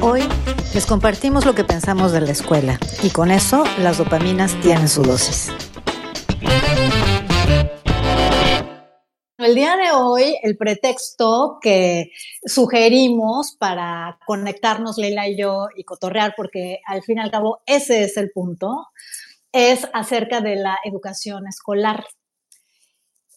Hoy les compartimos lo que pensamos de la escuela y con eso las dopaminas tienen su dosis. El día de hoy, el pretexto que sugerimos para conectarnos Leila y yo y cotorrear, porque al fin y al cabo ese es el punto, es acerca de la educación escolar.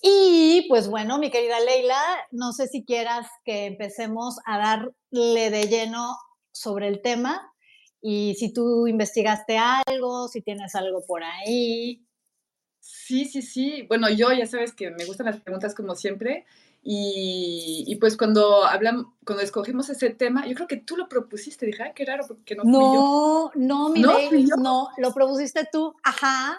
Y pues bueno, mi querida Leila, no sé si quieras que empecemos a darle de lleno sobre el tema y si tú investigaste algo, si tienes algo por ahí. Sí, sí, sí. Bueno, yo ya sabes que me gustan las preguntas como siempre. Y, pues cuando hablamos, cuando escogimos ese tema, yo creo que tú lo propusiste, dije, ay, qué raro, porque no, no No, mi ¿No, no, lo propusiste tú, ajá.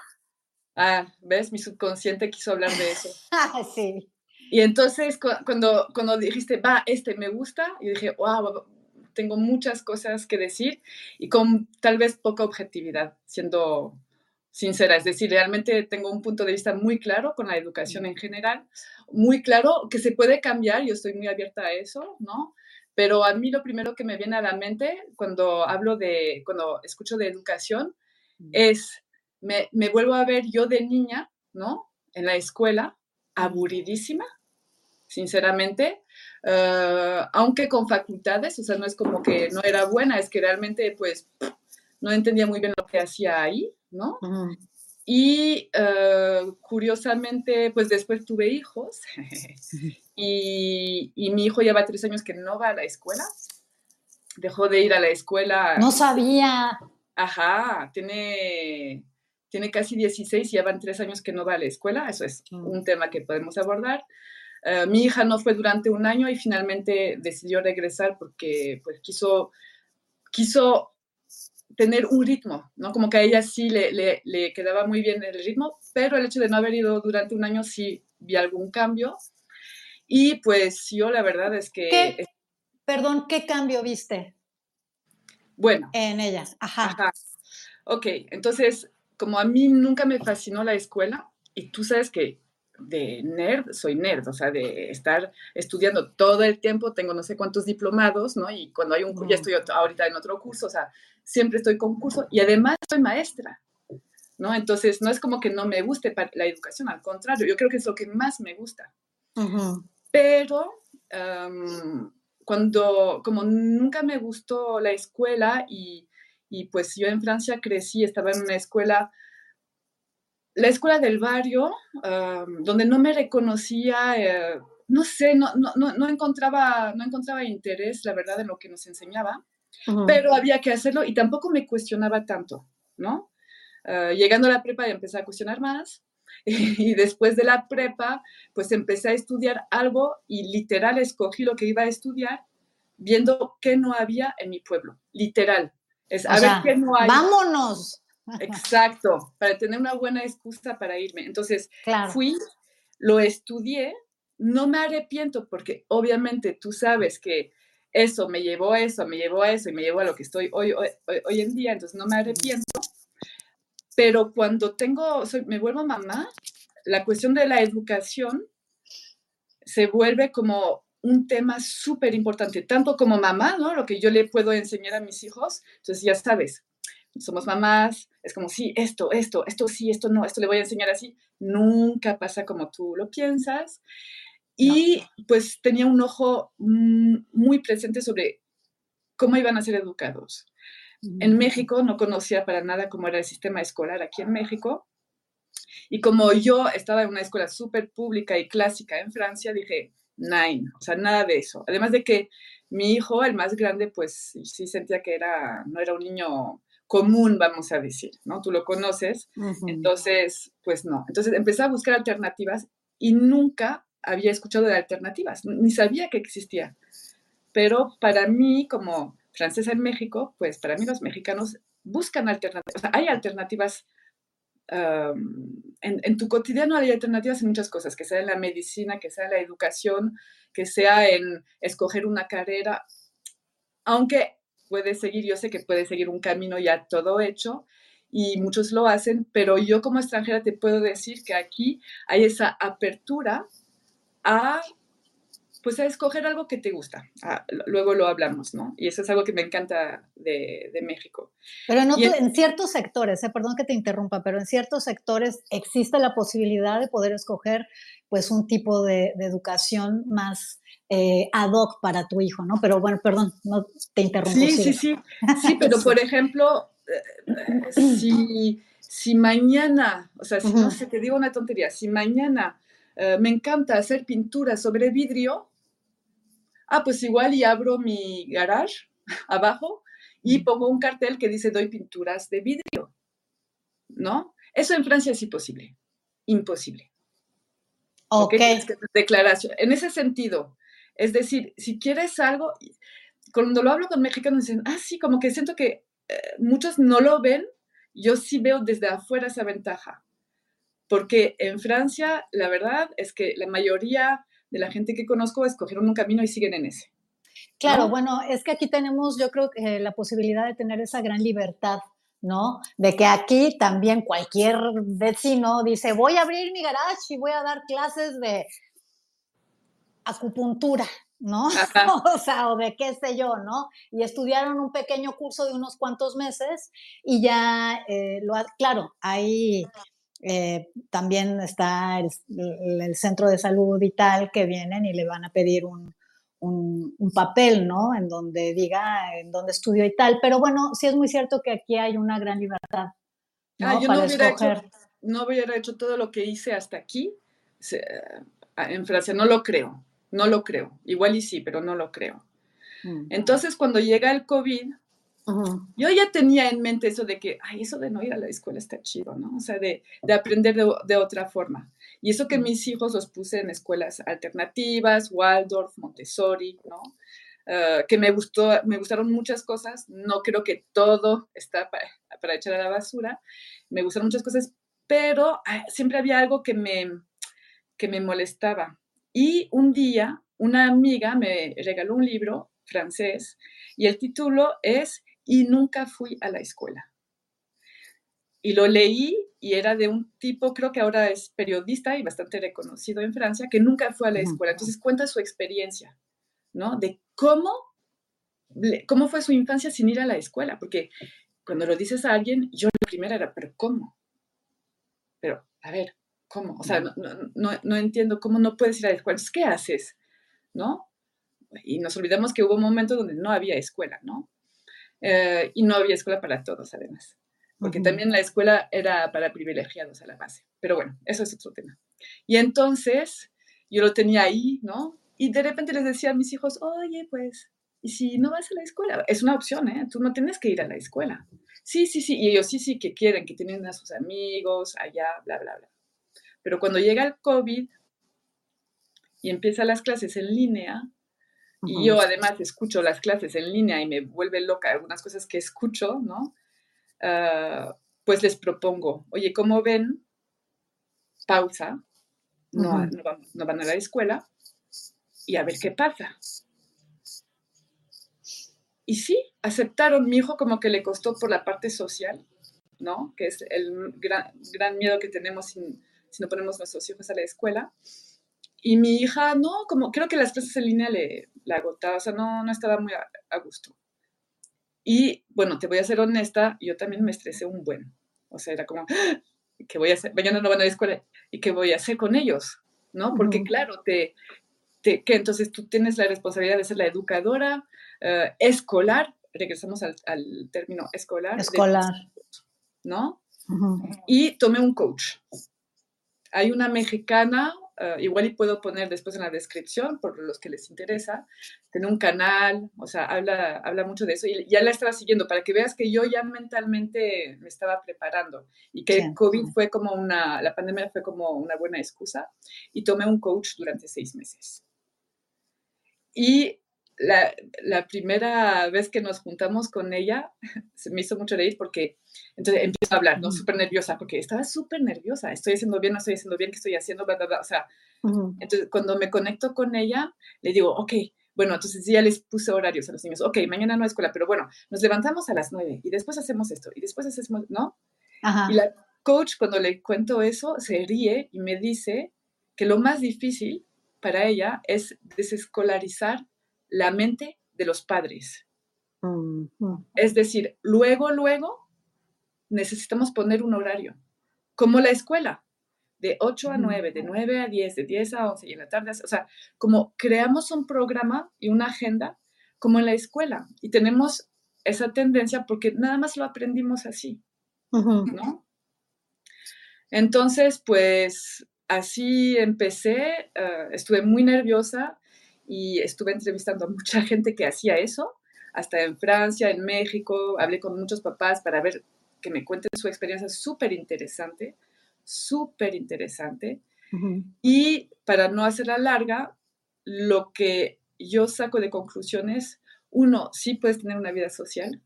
Ah, ¿ves? Mi subconsciente quiso hablar de eso. Ah, sí. Y entonces cuando, cuando dijiste, va, este me gusta, y dije, wow, tengo muchas cosas que decir y con tal vez poca objetividad, siendo sincera. Es decir, realmente tengo un punto de vista muy claro con la educación en general, muy claro que se puede cambiar, yo estoy muy abierta a eso, ¿no? Pero a mí lo primero que me viene a la mente cuando hablo de, cuando escucho de educación, es me, vuelvo a ver yo de niña, ¿no? En la escuela, aburridísima, sinceramente, eh, aunque con facultades, o sea, no es como que no era buena, es que realmente, pues, no entendía muy bien lo que hacía ahí, ¿no? Y eh, curiosamente, pues después tuve hijos y, y, mi hijo lleva tres años que no va a la escuela. Dejó de ir a la escuela. No sabía. Ajá, tiene tiene casi 16 y llevan tres años que no va a la escuela. Eso es un tema que podemos abordar. Eh, mi hija no fue durante un año y finalmente decidió regresar porque pues, quiso, quiso tener un ritmo, ¿no? Como que a ella sí le, le, quedaba muy bien el ritmo, pero el hecho de no haber ido durante un año sí vi algún cambio. Y pues yo la verdad es que... Perdón, ¿qué cambio viste? Bueno. En ella, ajá. ajá. Ok, entonces como a mí nunca me fascinó la escuela, y tú sabes que de nerd, soy nerd, o sea, de estar estudiando todo el tiempo, tengo no sé cuántos diplomados, ¿no? Y cuando hay un curso, ya estoy ahorita en otro curso, o sea, siempre estoy con curso y además soy maestra, ¿no? Entonces, no es como que no me guste la educación, al contrario, yo creo que es lo que más me gusta. Pero cuando, como nunca me gustó la escuela y y pues yo en Francia crecí, estaba en una escuela, la escuela del barrio, donde no me reconocía, eh, no sé, no, no, no, encontraba, no encontraba interés, la verdad, en lo que nos enseñaba, pero había que hacerlo y tampoco me cuestionaba tanto, ¿no? Ah, llegando a la prepa empecé a cuestionar más y después de la prepa, pues empecé a estudiar algo y literal escogí lo que iba a estudiar viendo qué no había en mi pueblo, literal. Es a ver qué no hay. Vámonos. Exacto, para tener una buena excusa para irme. Entonces, fui, lo estudié, no me arrepiento porque obviamente tú sabes que eso me llevó a eso, me llevó a eso y me llevó a lo que estoy hoy, hoy, hoy en día, entonces no me arrepiento. Pero cuando tengo, soy, me vuelvo mamá, la cuestión de la educación se vuelve como un tema súper importante, tanto como mamá, ¿no? Lo que yo le puedo enseñar a mis hijos. Entonces, ya sabes, somos mamás, es como, sí, esto, esto, esto sí, esto no, esto le voy a enseñar así. Nunca pasa como tú lo piensas. Y pues tenía un ojo muy presente sobre cómo iban a ser educados. En México no conocía para nada cómo era el sistema escolar aquí en México. Y como yo estaba en una escuela súper pública y clásica en Francia, dije, nine, o sea, nada de eso. Además de que mi hijo, el más grande, pues sí sentía que era, no era un niño común, vamos a decir, ¿no? Tú lo conoces, entonces, pues no. Entonces empecé a buscar alternativas y nunca había escuchado de alternativas, ni sabía que existía. Pero para mí, como francesa en México, pues para mí los mexicanos buscan alternativas, o sea, hay alternativas en, tu cotidiano hay alternativas en muchas cosas, que sea en la medicina, que sea en la educación, que sea en escoger una carrera, aunque puede seguir, yo sé que puede seguir un camino ya todo hecho y muchos lo hacen, pero yo como extranjera te puedo decir que aquí hay esa apertura a pues a escoger algo que te gusta. Ah, luego lo hablamos, ¿no? Y eso es algo que me encanta de, México. Pero en, ciertos sectores, eh, perdón que te interrumpa, pero en ciertos sectores existe la posibilidad de poder escoger pues un tipo de, educación más eh, ad hoc para tu hijo, ¿no? Pero bueno, perdón, no te interrumpo. Sí, sí, sí, sí, pero por ejemplo, eh, si, si mañana, o sea, si no sé, te digo una tontería, si mañana me encanta hacer pintura sobre vidrio, ah, pues igual y abro mi garage abajo y pongo un cartel que dice doy pinturas de vidrio, ¿no? Eso en Francia es imposible, imposible. Ok. Declaración. En ese sentido, es decir, si quieres algo, cuando lo hablo con mexicanos dicen, ah, sí, como que siento que eh, muchos no lo ven, yo sí veo desde afuera esa ventaja. Porque en Francia, la verdad es que la mayoría de la gente que conozco escogieron un camino y siguen en ese. Claro, bueno, es que aquí tenemos, yo creo que la posibilidad de tener esa gran libertad, ¿no? De que aquí también cualquier vecino dice, voy a abrir mi garage y voy a dar clases de acupuntura, ¿no? o sea, o de qué sé yo, ¿no? Y estudiaron un pequeño curso de unos cuantos meses y ya, eh, lo claro, hay eh, también está el, centro de salud y tal que vienen y le van a pedir un, papel, ¿no? En donde diga en dónde estudió y tal. Pero bueno, sí es muy cierto que aquí hay una gran libertad. ¿no? Ah, yo no hubiera, hecho, no hubiera hecho todo lo que hice hasta aquí en Francia. No lo creo, no lo creo. Igual y sí, pero no lo creo. Mm. Entonces, cuando llega el COVID, yo ya tenía en mente eso de que, ay, eso de no ir a la escuela está chido, ¿no? O sea, de, de aprender de, de, otra forma. Y eso que mis hijos los puse en escuelas alternativas, Waldorf, Montessori, ¿no? Uh, que me gustó, me gustaron muchas cosas. No creo que todo está para, para echar a la basura. Me gustaron muchas cosas, pero siempre había algo que me, que me molestaba. Y un día, una amiga me regaló un libro francés y el título es y nunca fui a la escuela. Y lo leí y era de un tipo, creo que ahora es periodista y bastante reconocido en Francia, que nunca fue a la escuela. Entonces cuenta su experiencia, ¿no? De cómo, cómo fue su infancia sin ir a la escuela, porque cuando lo dices a alguien, yo la primera era, pero ¿cómo? Pero, a ver, ¿cómo? O sea, no, no, no entiendo cómo no puedes ir a la escuela. Entonces, ¿qué haces? ¿No? Y nos olvidamos que hubo momentos donde no había escuela, ¿no? Eh, y no había escuela para todos, además, porque también la escuela era para privilegiados a la base. Pero bueno, eso es otro tema. Y entonces yo lo tenía ahí, ¿no? Y de repente les decía a mis hijos, oye, pues, ¿y si no vas a la escuela? Es una opción, ¿eh? Tú no tienes que ir a la escuela. Sí, sí, sí. Y ellos sí, sí que quieren, que tienen a sus amigos allá, bla, bla, bla. Pero cuando llega el COVID y empiezan las clases en línea, y yo además escucho las clases en línea y me vuelve loca algunas cosas que escucho, ¿no? Ah, pues les propongo, oye, ¿cómo ven? Pausa, no, no, van, a la escuela y a ver qué pasa. Y sí, aceptaron. Mi hijo como que le costó por la parte social, ¿no? Que es el gran, gran miedo que tenemos si, si no ponemos nuestros hijos a la escuela. Y mi hija, no, como creo que las clases en línea le, la agotaba, o sea, no, no estaba muy a, gusto. Y bueno, te voy a ser honesta, yo también me estresé un buen. O sea, era como, ah, ¿qué voy a hacer? Mañana no van a la escuela, ¿y qué voy a hacer con ellos? ¿No? Porque claro, te, te, que entonces tú tienes la responsabilidad de ser la educadora eh, escolar, regresamos al, al, término escolar. Escolar. ¿No? Y tomé un coach. Hay una mexicana, Ah, igual y puedo poner después en la descripción por los que les interesa, tiene un canal, o sea, habla, habla mucho de eso y ya la estaba siguiendo para que veas que yo ya mentalmente me estaba preparando y que el COVID fue como una, la pandemia fue como una buena excusa y tomé un coach durante seis meses. Y la, la, primera vez que nos juntamos con ella, se me hizo mucho reír porque entonces empiezo a hablar, ¿no? Súper nerviosa, porque estaba súper nerviosa, estoy haciendo bien, no estoy haciendo bien, ¿qué estoy haciendo? Bla, bla, O sea, entonces cuando me conecto con ella, le digo, ok, bueno, entonces ya les puse horarios a los niños, ok, mañana no hay escuela, pero bueno, nos levantamos a las nueve y después hacemos esto y después hacemos, ¿no? Y la coach cuando le cuento eso se ríe y me dice que lo más difícil para ella es desescolarizar la mente de los padres. Es decir, luego, luego necesitamos poner un horario, como la escuela, de 8 a 9, de 9 a 10, de 10 a 11 y en la tarde, o sea, como creamos un programa y una agenda como en la escuela y tenemos esa tendencia porque nada más lo aprendimos así, ¿no? Entonces, pues así empecé, ah, estuve muy nerviosa y estuve entrevistando a mucha gente que hacía eso, hasta en Francia, en México, hablé con muchos papás para ver que me cuenten su experiencia súper interesante, súper interesante. Y para no hacerla larga, lo que yo saco de conclusiones, uno, sí puedes tener una vida social.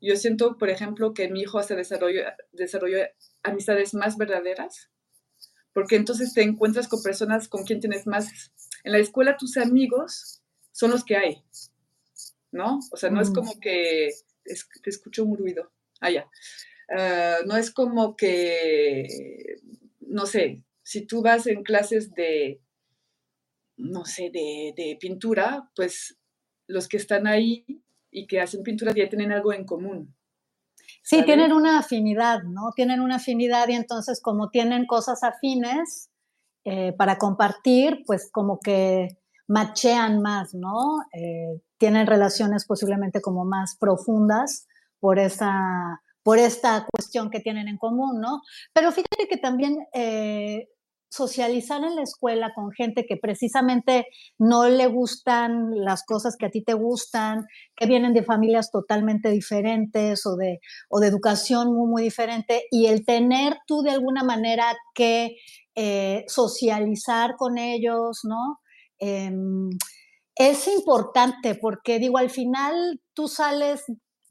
Yo siento, por ejemplo, que mi hijo se desarrolló, desarrolló amistades más verdaderas, porque entonces te encuentras con personas con quien tienes más... En la escuela tus amigos son los que hay, ¿no? O sea, no es mm. como que te escucho un ruido allá. Ah, no es como que, no sé, si tú vas en clases de, no sé, de, de pintura, pues los que están ahí y que hacen pintura ya tienen algo en común. Sí, tienen una afinidad, ¿no? Tienen una afinidad y entonces como tienen cosas afines eh, para compartir, pues como que machean más, ¿no? Eh, tienen relaciones posiblemente como más profundas por esa, por esta cuestión que tienen en común, ¿no? Pero fíjate que también eh, socializar en la escuela con gente que precisamente no le gustan las cosas que a ti te gustan, que vienen de familias totalmente diferentes o de, o de educación muy, muy diferente, y el tener tú de alguna manera que eh, socializar con ellos, ¿no? Em, es importante porque digo, al final tú sales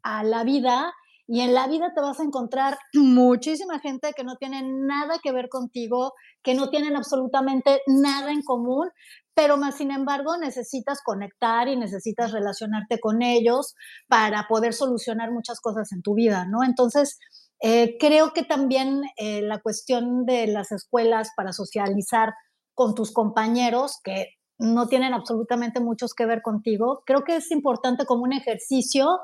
a la vida y en la vida te vas a encontrar muchísima gente que no tiene nada que ver contigo, que no tienen absolutamente nada en común, pero más sin embargo necesitas conectar y necesitas relacionarte con ellos para poder solucionar muchas cosas en tu vida, ¿no? Entonces, eh, creo que también eh, la cuestión de las escuelas para socializar con tus compañeros, que no tienen absolutamente muchos que ver contigo, creo que es importante como un ejercicio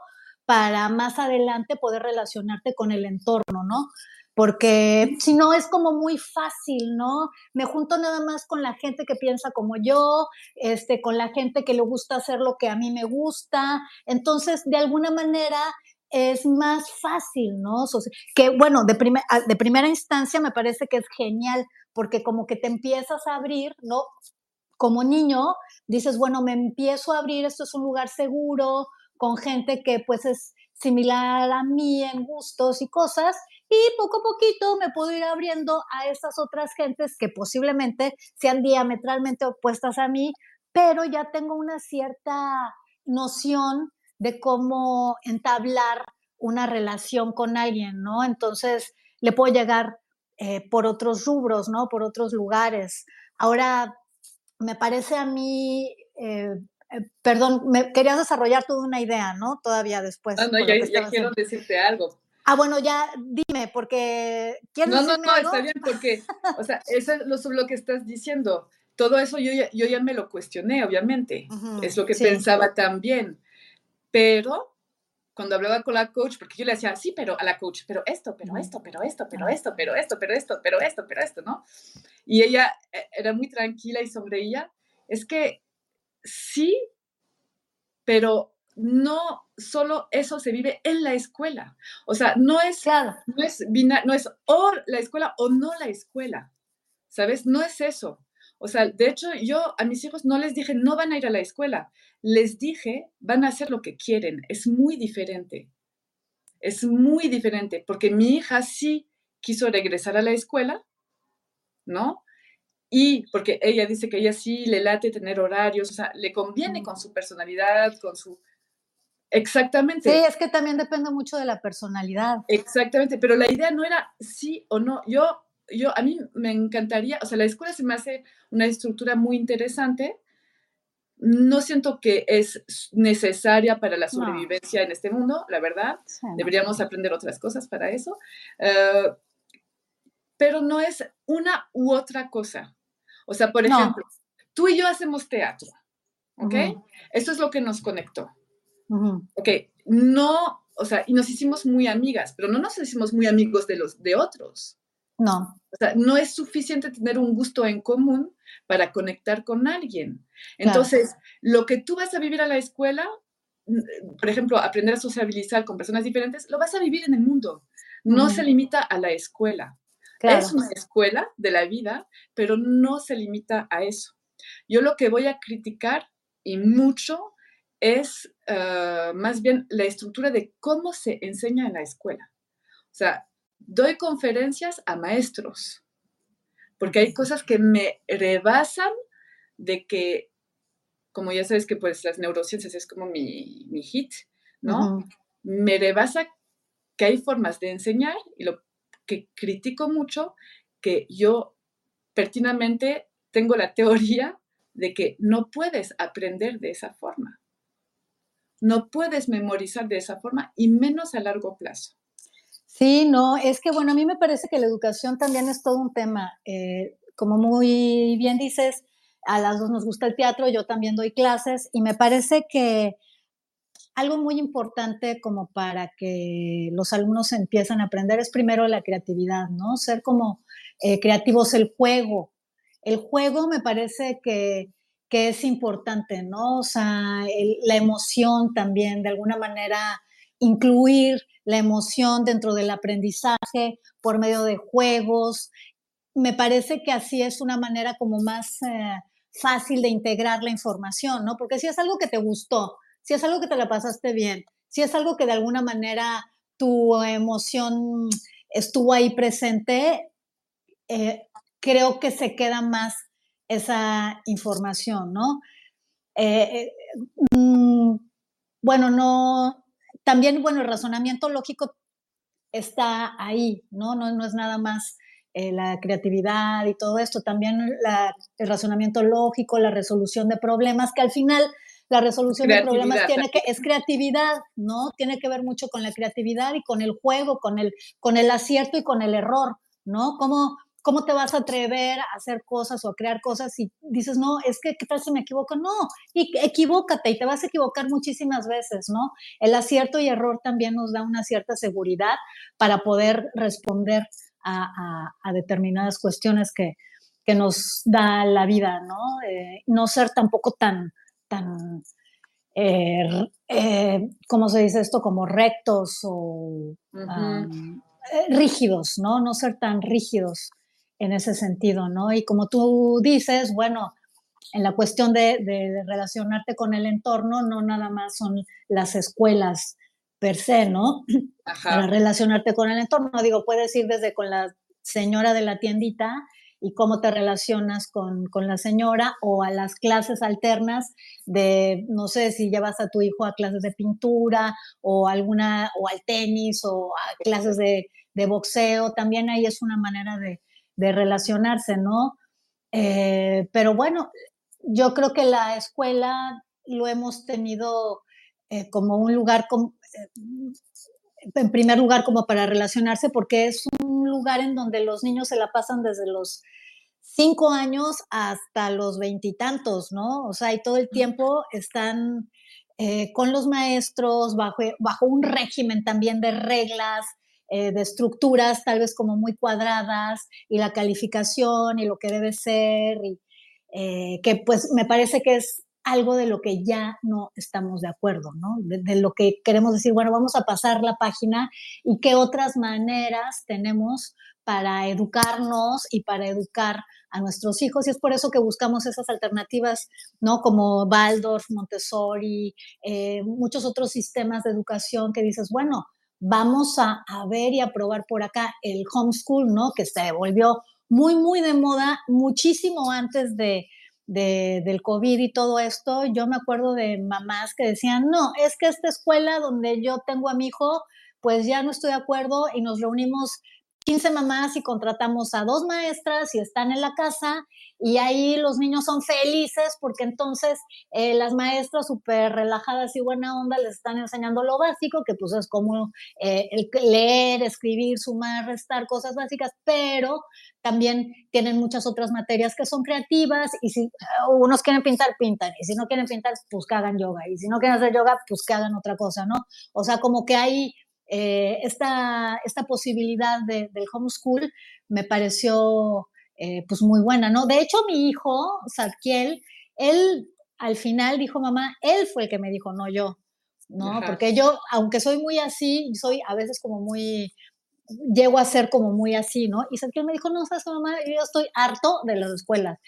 para más adelante poder relacionarte con el entorno, ¿no? Porque si no es como muy fácil, ¿no? Me junto nada más con la gente que piensa como yo, este, con la gente que le gusta hacer lo que a mí me gusta. Entonces, de alguna manera, es más fácil, ¿no? Que bueno, de, de primera instancia me parece que es genial, porque como que te empiezas a abrir, ¿no? Como niño, dices, bueno, me empiezo a abrir, esto es un lugar seguro, con gente que pues es similar a mí en gustos y cosas, y poco a poquito me puedo ir abriendo a esas otras gentes que posiblemente sean diametralmente opuestas a mí, pero ya tengo una cierta noción de cómo entablar una relación con alguien, ¿no? Entonces le puedo llegar eh, por otros rubros, ¿no? Por otros lugares. Ahora, me parece a mí eh, eh, perdón, me querías desarrollar toda una idea, ¿no? Todavía después. No, no, ya, quiero decirte algo. Ah, bueno, ya dime, porque ¿quieres No, no, no, está bien, porque, o sea, eso es lo, que estás diciendo. Todo eso yo ya, yo ya me lo cuestioné, obviamente. es lo que pensaba también. Pero cuando hablaba con la coach, porque yo le decía, sí, pero a la coach, pero esto, pero esto, pero esto, pero esto, pero esto, pero esto, pero esto, pero esto, ¿no? Y ella eh, era muy tranquila y sonreía. Es que sí, pero no solo eso se vive en la escuela. O sea, no es, no es, no es o la escuela o no la escuela, ¿sabes? No es eso. O sea, de hecho, yo a mis hijos no les dije, no van a ir a la escuela. Les dije, van a hacer lo que quieren. Es muy diferente. Es muy diferente, porque mi hija sí quiso regresar a la escuela, ¿no? Y porque ella dice que ella sí le late tener horarios, o sea, le conviene con su personalidad, con su... Exactamente. Sí, es que también depende mucho de la personalidad. Exactamente, pero la idea no era sí o no. Yo, yo, a mí me encantaría, o sea, la escuela se me hace una estructura muy interesante. No siento que es necesaria para la sobrevivencia en este mundo, la verdad. Deberíamos aprender otras cosas para eso. Eh, pero no es una u otra cosa. O sea, por ejemplo, tú y yo hacemos teatro, ¿ok? Eso es lo que nos conectó. Ok, no, o sea, y nos hicimos muy amigas, pero no nos hicimos muy amigos de los de otros. No. O sea, no es suficiente tener un gusto en común para conectar con alguien. Entonces, lo que tú vas a vivir a la escuela, por ejemplo, aprender a sociabilizar con personas diferentes, lo vas a vivir en el mundo. No se limita a la escuela. Es una escuela de la vida, pero no se limita a eso. Yo lo que voy a criticar y mucho es ah, más bien la estructura de cómo se enseña en la escuela. O sea, doy conferencias a maestros, porque hay cosas que me rebasan de que, como ya sabes que pues las neurociencias es como mi, hit, ¿no? Me rebasa que hay formas de enseñar y lo que critico mucho, que yo pertinamente tengo la teoría de que no puedes aprender de esa forma. No puedes memorizar de esa forma y menos a largo plazo. Sí, no, es que bueno, a mí me parece que la educación también es todo un tema. Eh, como muy bien dices, a las dos nos gusta el teatro, yo también doy clases y me parece que algo muy importante como para que los alumnos empiecen a aprender es primero la creatividad, ¿no? Ser como eh, creativos, el juego. El juego me parece que, es importante, ¿no? O sea, la emoción también, de alguna manera, incluir la emoción dentro del aprendizaje por medio de juegos. Me parece que así es una manera como más eh, fácil de integrar la información, ¿no? Porque si es algo que te gustó, si es algo que te la pasaste bien, si es algo que de alguna manera tu emoción estuvo ahí presente, eh, creo que se queda más esa información, ¿no? Eh, mm, bueno, no, también, bueno, el razonamiento lógico está ahí, ¿no? No, no es nada más la creatividad y todo esto, también el razonamiento lógico, la resolución de problemas, que al final la resolución de problemas tiene que, es creatividad, ¿no? Tiene que ver mucho con la creatividad y con el juego, con el, con el acierto y con el error, ¿no? ¿Cómo, ¿Cómo te vas a atrever a hacer cosas o a crear cosas si dices, no, es que qué tal si me equivoco? No, y equivócate y te vas a equivocar muchísimas veces, ¿no? El acierto y error también nos da una cierta seguridad para poder responder a, determinadas cuestiones que, nos da la vida, ¿no? Eh, no ser tampoco tan, tan, eh, eh, ¿cómo se dice esto? Como rectos o eh, rígidos, ¿no? No ser tan rígidos en ese sentido, ¿no? Y como tú dices, bueno, en la cuestión de, relacionarte con el entorno, no nada más son las escuelas per se, ¿no? Para relacionarte con el entorno, digo, puedes ir desde con la señora de la tiendita y cómo te relacionas con, la señora o a las clases alternas de, no sé, si llevas a tu hijo a clases de pintura o alguna, o al tenis o a clases de, boxeo, también ahí es una manera de, relacionarse, ¿no? Eh, pero bueno, yo creo que la escuela lo hemos tenido eh, como un lugar, eh, en primer lugar, como para relacionarse, porque es un lugar en donde los niños se la pasan desde los cinco años hasta los veintitantos, ¿no? O sea, y todo el tiempo están eh, con los maestros bajo, bajo un régimen también de reglas, eh, de estructuras tal vez como muy cuadradas y la calificación y lo que debe ser, eh, que pues me parece que es algo de lo que ya no estamos de acuerdo, ¿no? De, lo que queremos decir, bueno, vamos a pasar la página y qué otras maneras tenemos para educarnos y para educar a nuestros hijos. Y es por eso que buscamos esas alternativas, ¿no? Como Waldorf, Montessori, eh, muchos otros sistemas de educación que dices, bueno, vamos a, ver y a probar por acá el homeschool, ¿no? Que se volvió muy, muy de moda muchísimo antes de, del COVID y todo esto, yo me acuerdo de mamás que decían, no, es que esta escuela donde yo tengo a mi hijo, pues ya no estoy de acuerdo y nos reunimos 15 mamás y contratamos a dos maestras y están en la casa y ahí los niños son felices porque entonces eh, las maestras súper relajadas y buena onda les están enseñando lo básico, que pues es como eh, leer, escribir, sumar, restar, cosas básicas, pero también tienen muchas otras materias que son creativas y si unos quieren pintar, pintan, y si no quieren pintar, pues que hagan yoga, y si no quieren hacer yoga, pues que hagan otra cosa, ¿no? O sea, como que hay eh, esta, esta posibilidad del homeschool me pareció eh, pues muy buena, ¿no? De hecho, mi hijo, Sarkiel, él al final dijo, mamá, él fue el que me dijo, no yo, ¿no? Porque yo, aunque soy muy así, soy a veces como muy, llego a ser como muy así, ¿no? Y Sarkiel me dijo, no, sabes, mamá, yo estoy harto de las escuelas.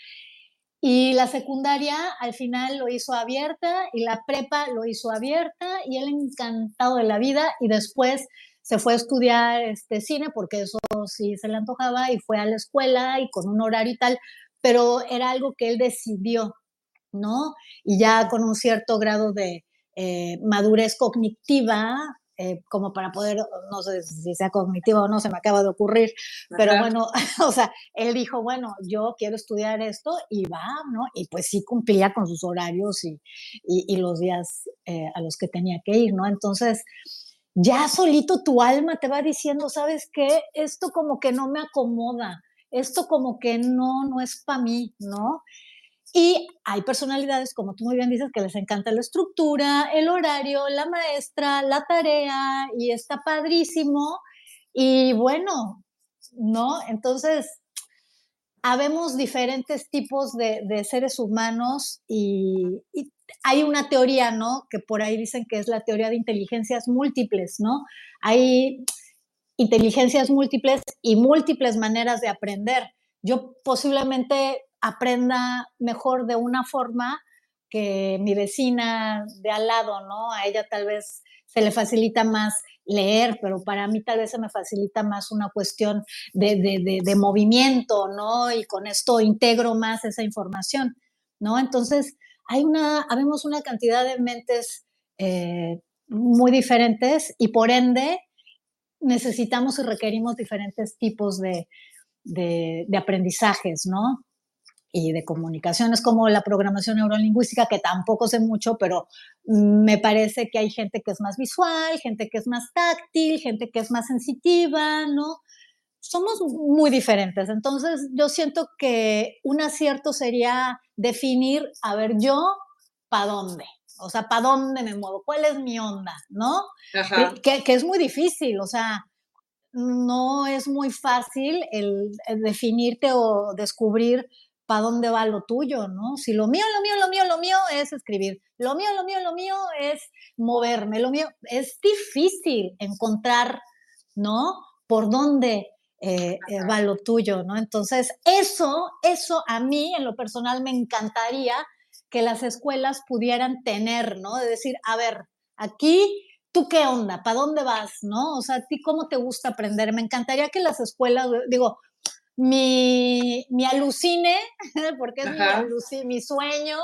Y la secundaria al final lo hizo abierta y la prepa lo hizo abierta y él encantado de la vida y después se fue a estudiar este cine porque eso sí se le antojaba y fue a la escuela y con un horario y tal, pero era algo que él decidió, ¿no? Y ya con un cierto grado de eh, madurez cognitiva, eh, como para poder, no sé si sea cognitiva o no, se me acaba de ocurrir, pero bueno, o sea, él dijo, bueno, yo quiero estudiar esto y va, ¿no? Y pues sí cumplía con sus horarios y, y, los días eh, a los que tenía que ir, ¿no? Entonces, ya solito tu alma te va diciendo, ¿sabes qué? Esto como que no me acomoda, esto como que no, no es para mí, ¿no? Y hay personalidades, como tú muy bien dices, que les encanta la estructura, el horario, la maestra, la tarea, y está padrísimo. Y bueno, ¿no? Entonces, habemos diferentes tipos de, seres humanos y, y, hay una teoría, ¿no? Que por ahí dicen que es la teoría de inteligencias múltiples, ¿no? Hay inteligencias múltiples y múltiples maneras de aprender. Yo posiblemente aprenda mejor de una forma que mi vecina de al lado, ¿no? A ella tal vez se le facilita más leer, pero para mí tal vez se me facilita más una cuestión de, movimiento, ¿no? Y con esto integro más esa información, ¿no? Entonces, hay una, habemos una cantidad de mentes eh, muy diferentes y por ende necesitamos y requerimos diferentes tipos de, de aprendizajes, ¿no? Y de comunicaciones como la programación neurolingüística, que tampoco sé mucho, pero me parece que hay gente que es más visual, gente que es más táctil, gente que es más sensitiva, ¿no? Somos muy diferentes. Entonces, yo siento que un acierto sería definir, a ver, yo, ¿para dónde? O sea, ¿para dónde me muevo? ¿Cuál es mi onda? ¿No? Que, que, es muy difícil, o sea, no es muy fácil el definirte o descubrir para dónde va lo tuyo, ¿no? Si lo mío, lo mío, lo mío, lo mío es escribir, lo mío, lo mío, lo mío es moverme, lo mío, es difícil encontrar, ¿no? Por dónde eh, eh, va lo tuyo, ¿no? Entonces, eso, eso a mí en lo personal me encantaría que las escuelas pudieran tener, ¿no? De decir, a ver, aquí ¿tú qué onda? ¿Para dónde vas? ¿No? O sea, ¿a ti cómo te gusta aprender? Me encantaría que las escuelas, digo, mi, mi alucine, porque es mi, sueño,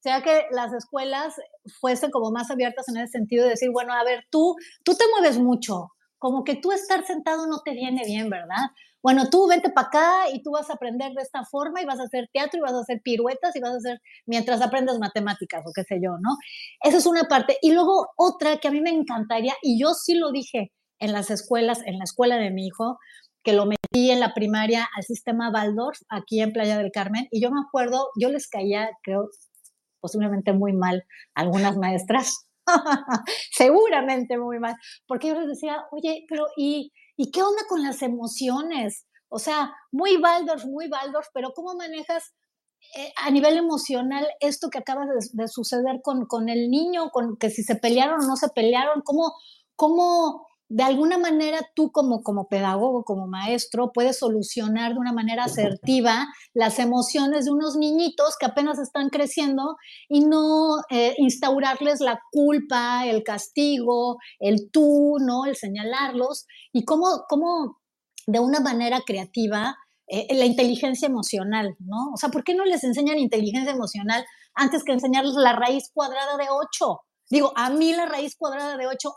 sea que las escuelas fuesen como más abiertas en ese sentido de decir, bueno, a ver, tú, tú te mueves mucho, como que tú estar sentado no te viene bien, ¿verdad? Bueno, tú vente para acá y tú vas a aprender de esta forma y vas a hacer teatro y vas a hacer piruetas y vas a hacer mientras aprendes matemáticas o qué sé yo, ¿no? Esa es una parte. Y luego otra que a mí me encantaría, y yo sí lo dije en las escuelas, en la escuela de mi hijo, que lo metí en la primaria al sistema Waldorf, aquí en Playa del Carmen, y yo me acuerdo, yo les caía, creo, posiblemente muy mal algunas maestras, seguramente muy mal, porque yo les decía, oye, pero ¿y, ¿y qué onda con las emociones? O sea, muy Waldorf, muy Waldorf, pero ¿cómo manejas eh, a nivel emocional esto que acaba de, suceder con, con, el niño, con que si se pelearon o no se pelearon? ¿Cómo, cómo de alguna manera tú como, como pedagogo, como maestro, puedes solucionar de una manera asertiva las emociones de unos niñitos que apenas están creciendo y no eh, instaurarles la culpa, el castigo, el tú, ¿no? El señalarlos y cómo, cómo de una manera creativa eh, la inteligencia emocional, ¿no? O sea, ¿por qué no les enseñan inteligencia emocional antes que enseñarles la raíz cuadrada de 8? Digo, a mí la raíz cuadrada de 8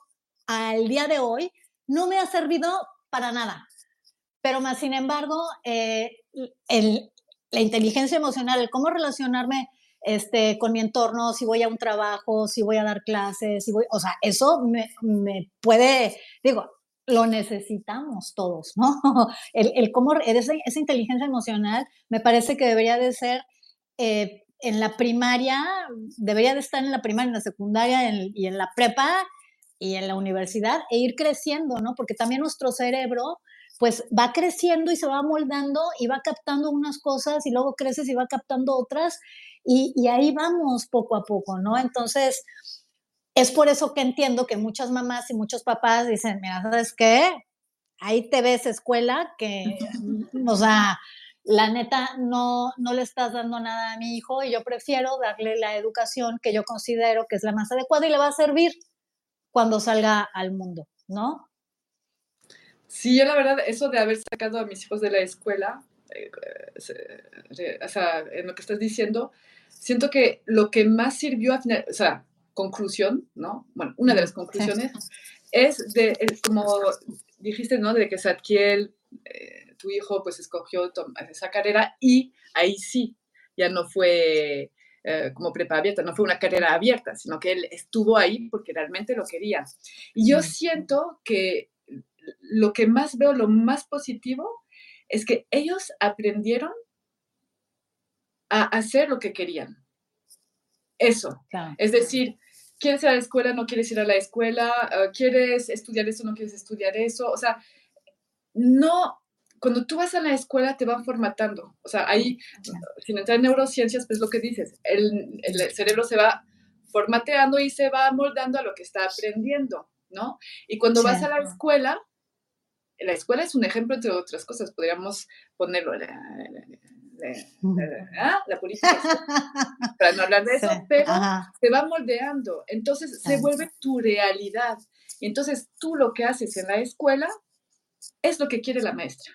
al día de hoy no me ha servido para nada. pero más sin embargo, eh, el, la inteligencia emocional, el cómo relacionarme este, con mi entorno, si voy a un trabajo, si voy a dar clases, si voy, o sea, eso me, puede, digo, lo necesitamos todos, ¿no? El, el cómo, esa, esa, inteligencia emocional me parece que debería de ser eh, en la primaria, debería de estar en la primaria, en la secundaria y en la prepa y en la universidad e ir creciendo, ¿no? Porque también nuestro cerebro pues va creciendo y se va moldando y va captando unas cosas y luego creces y va captando otras y, y ahí vamos poco a poco, ¿no? Entonces, es por eso que entiendo que muchas mamás y muchos papás dicen, mira, ¿sabes qué? Ahí te ves escuela que, o sea, la neta no, no le estás dando nada a mi hijo y yo prefiero darle la educación que yo considero que es la más adecuada y le va a servir cuando salga al mundo, ¿no? Sí, yo la verdad, eso de haber sacado a mis hijos de la escuela, eh, eh, o sea, en lo que estás diciendo, siento que lo que más sirvió a final, o sea, conclusión, ¿no? Bueno, una de las conclusiones es de, como dijiste, ¿no? De que Satkiel, eh, tu hijo, pues escogió esa carrera y ahí sí, ya no fue eh, como prepa abierta, no fue una carrera abierta, sino que él estuvo ahí porque realmente lo quería. Y yo siento que lo que más veo, lo más positivo, es que ellos aprendieron a hacer lo que querían. Eso. Es decir, quieres ir a la escuela, no quieres ir a la escuela, ah, quieres estudiar eso, no quieres estudiar eso. O sea, no, cuando tú vas a la escuela te van formatando. O sea, ahí, sin entrar en neurociencias, pues lo que dices, el, cerebro se va formateando y se va moldando a lo que está aprendiendo, ¿no? Y cuando vas a la escuela, la escuela es un ejemplo entre otras cosas, podríamos ponerlo, ¿ah? la política, para no hablar de eso, pero se va moldeando, entonces se vuelve tu realidad. Y entonces tú lo que haces en la escuela es lo que quiere la maestra.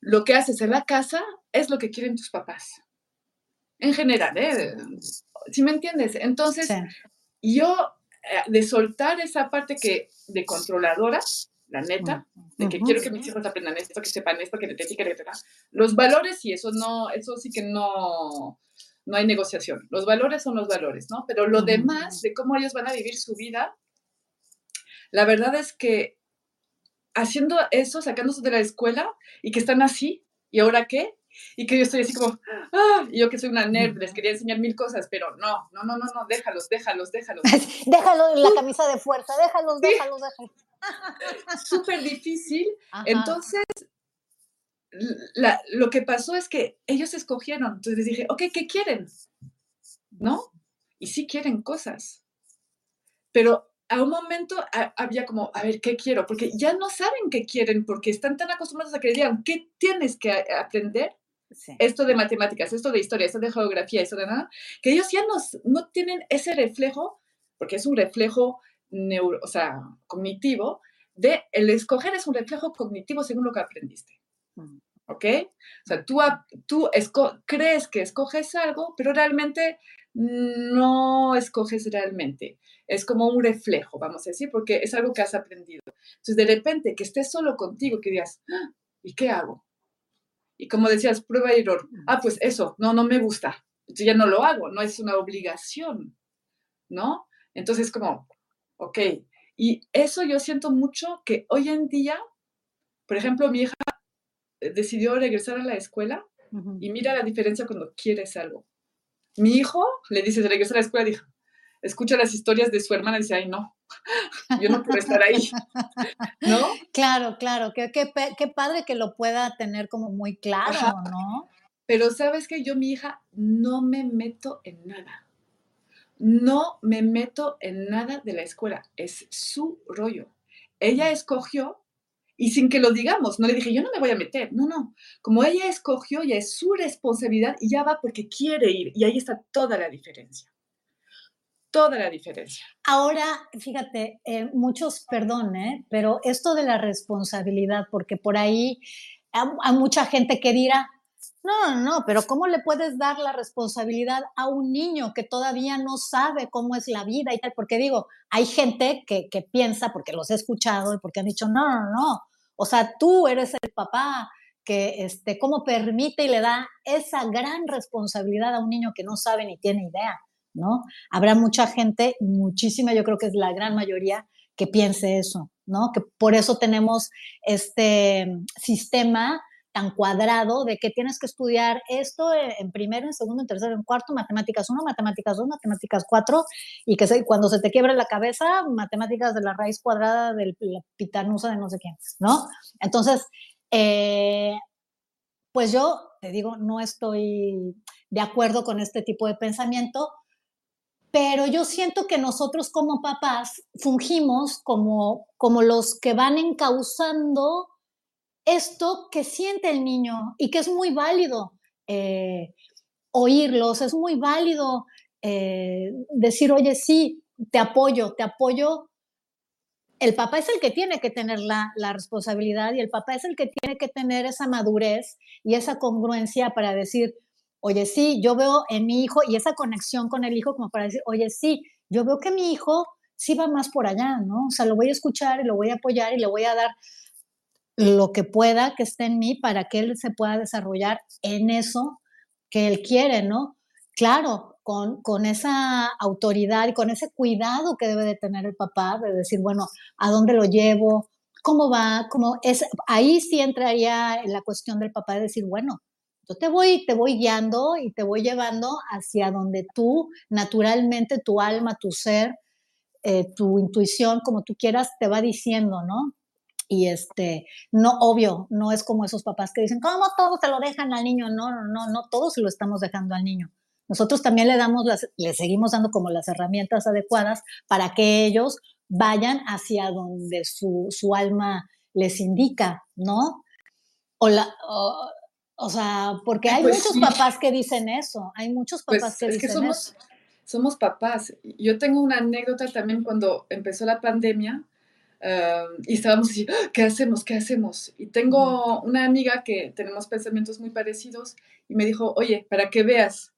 Lo que haces en la casa es lo que quieren tus papás. En general, ¿eh? ¿Sí me entiendes? Entonces, yo eh, de soltar esa parte que de controladora, la neta, de que quiero que mis hijos aprendan esto, que sepan esto, que te que te Los valores, y eso no, eso sí que no, no hay negociación. Los valores son los valores, ¿no? Pero lo demás, de cómo ellos van a vivir su vida, la verdad es que haciendo eso, sacándose de la escuela y que están así, ¿y ahora qué? Y que yo estoy así como, ah, yo que soy una nerd, les quería enseñar mil cosas, pero no, no, no, no, no, déjalos, déjalos, déjalos. déjalos en la camisa de fuerza, déjalos, déjalos, déjalos. Súper difícil. Entonces, lo que pasó es que ellos escogieron. Entonces les dije, ok, ¿qué quieren? ¿No? Y sí quieren cosas. Pero a un momento había como, a ver, ¿qué quiero? Porque ya no saben qué quieren, porque están tan acostumbrados a que digan, ¿qué tienes que aprender? Esto de matemáticas, esto de historia, esto de geografía, esto de nada, que ellos ya no, no tienen ese reflejo, porque es un reflejo neuro, o sea, cognitivo, de el escoger es un reflejo cognitivo según lo que aprendiste. Mm. ¿Ok? O sea, tú, tú crees que escoges algo, pero realmente no escoges realmente. Es como un reflejo, vamos a decir, porque es algo que has aprendido. Entonces, de repente, que estés solo contigo, que digas, ah, ¿y qué hago? Y como decías, prueba y error. Mm. Ah, pues eso, no, no me gusta. Entonces ya no lo hago, no es una obligación, ¿no? Entonces, como, ok. Y eso yo siento mucho que hoy en día, por ejemplo, mi hija eh, decidió regresar a la escuela y mira la diferencia cuando quieres algo. Mi hijo le dice, regresa a la escuela, dijo, escucha las historias de su hermana y dice, ay, no, yo no puedo estar ahí, ¿no? Claro, claro, qué, qué, qué padre que lo pueda tener como muy claro, ¿no? Pero sabes que yo, mi hija, no me meto en nada no me meto en nada de la escuela, es su rollo. Ella escogió y sin que lo digamos, no le dije, yo no me voy a meter, no, no, como ella escogió, ya es su responsabilidad y ya va porque quiere ir y ahí está toda la diferencia. Toda la diferencia. Ahora, fíjate, eh, muchos, perdón, ¿eh? pero esto de la responsabilidad, porque por ahí hay mucha gente que dirá, no, no, pero ¿cómo le puedes dar la responsabilidad a un niño que todavía no sabe cómo es la vida y tal? Porque digo, hay gente que, piensa, porque los he escuchado y porque han dicho, no, no, no, O sea, tú eres el papá que, este, cómo permite y le da esa gran responsabilidad a un niño que no sabe ni tiene idea, ¿no? Habrá mucha gente, muchísima, yo creo que es la gran mayoría, que piense eso, ¿no? Que por eso tenemos este sistema tan cuadrado de que tienes que estudiar esto en primero, en segundo, en tercero, en cuarto, matemáticas 1, matemáticas 2, matemáticas 4, y que cuando se te quiebre la cabeza, matemáticas de la raíz cuadrada de la pitanusa de no sé quién, ¿no? Entonces, eh, pues yo te digo, no estoy de acuerdo con este tipo de pensamiento, pero yo siento que nosotros como papás fungimos como, como los que van encauzando esto que siente el niño y que es muy válido eh, oírlos, es muy válido eh, decir, oye, sí, te apoyo, te apoyo. El papá es el que tiene que tener la, la, responsabilidad y el papá es el que tiene que tener esa madurez y esa congruencia para decir, oye, sí, yo veo en mi hijo y esa conexión con el hijo como para decir, oye, sí, yo veo que mi hijo sí va más por allá, ¿no? O sea, lo voy a escuchar y lo voy a apoyar y le voy a dar lo que pueda que esté en mí para que él se pueda desarrollar en eso que él quiere, ¿no? Claro, con, con, esa autoridad y con ese cuidado que debe de tener el papá, de decir, bueno, ¿a dónde lo llevo? ¿Cómo va? ¿Cómo es? Ahí sí entraría en la cuestión del papá de decir, bueno, yo te voy, te voy guiando y te voy llevando hacia donde tú, naturalmente, tu alma, tu ser, eh, tu intuición, como tú quieras, te va diciendo, ¿no? Y este, no, obvio, no es como esos papás que dicen, ¿cómo todos se lo dejan al niño? No, no, no, no todos se lo estamos dejando al niño. Nosotros también le damos las, le seguimos dando como las herramientas adecuadas para que ellos vayan hacia donde su, su alma les indica, ¿no? O, la, o, sea, porque hay pues muchos papás que dicen eso, hay muchos pues papás que dicen somos, eso. Somos papás. Yo tengo una anécdota también cuando empezó la pandemia y estábamos así, ah, ¿qué hacemos? ¿Qué hacemos? Y tengo una amiga que tenemos pensamientos muy parecidos y me dijo, oye, para que veas,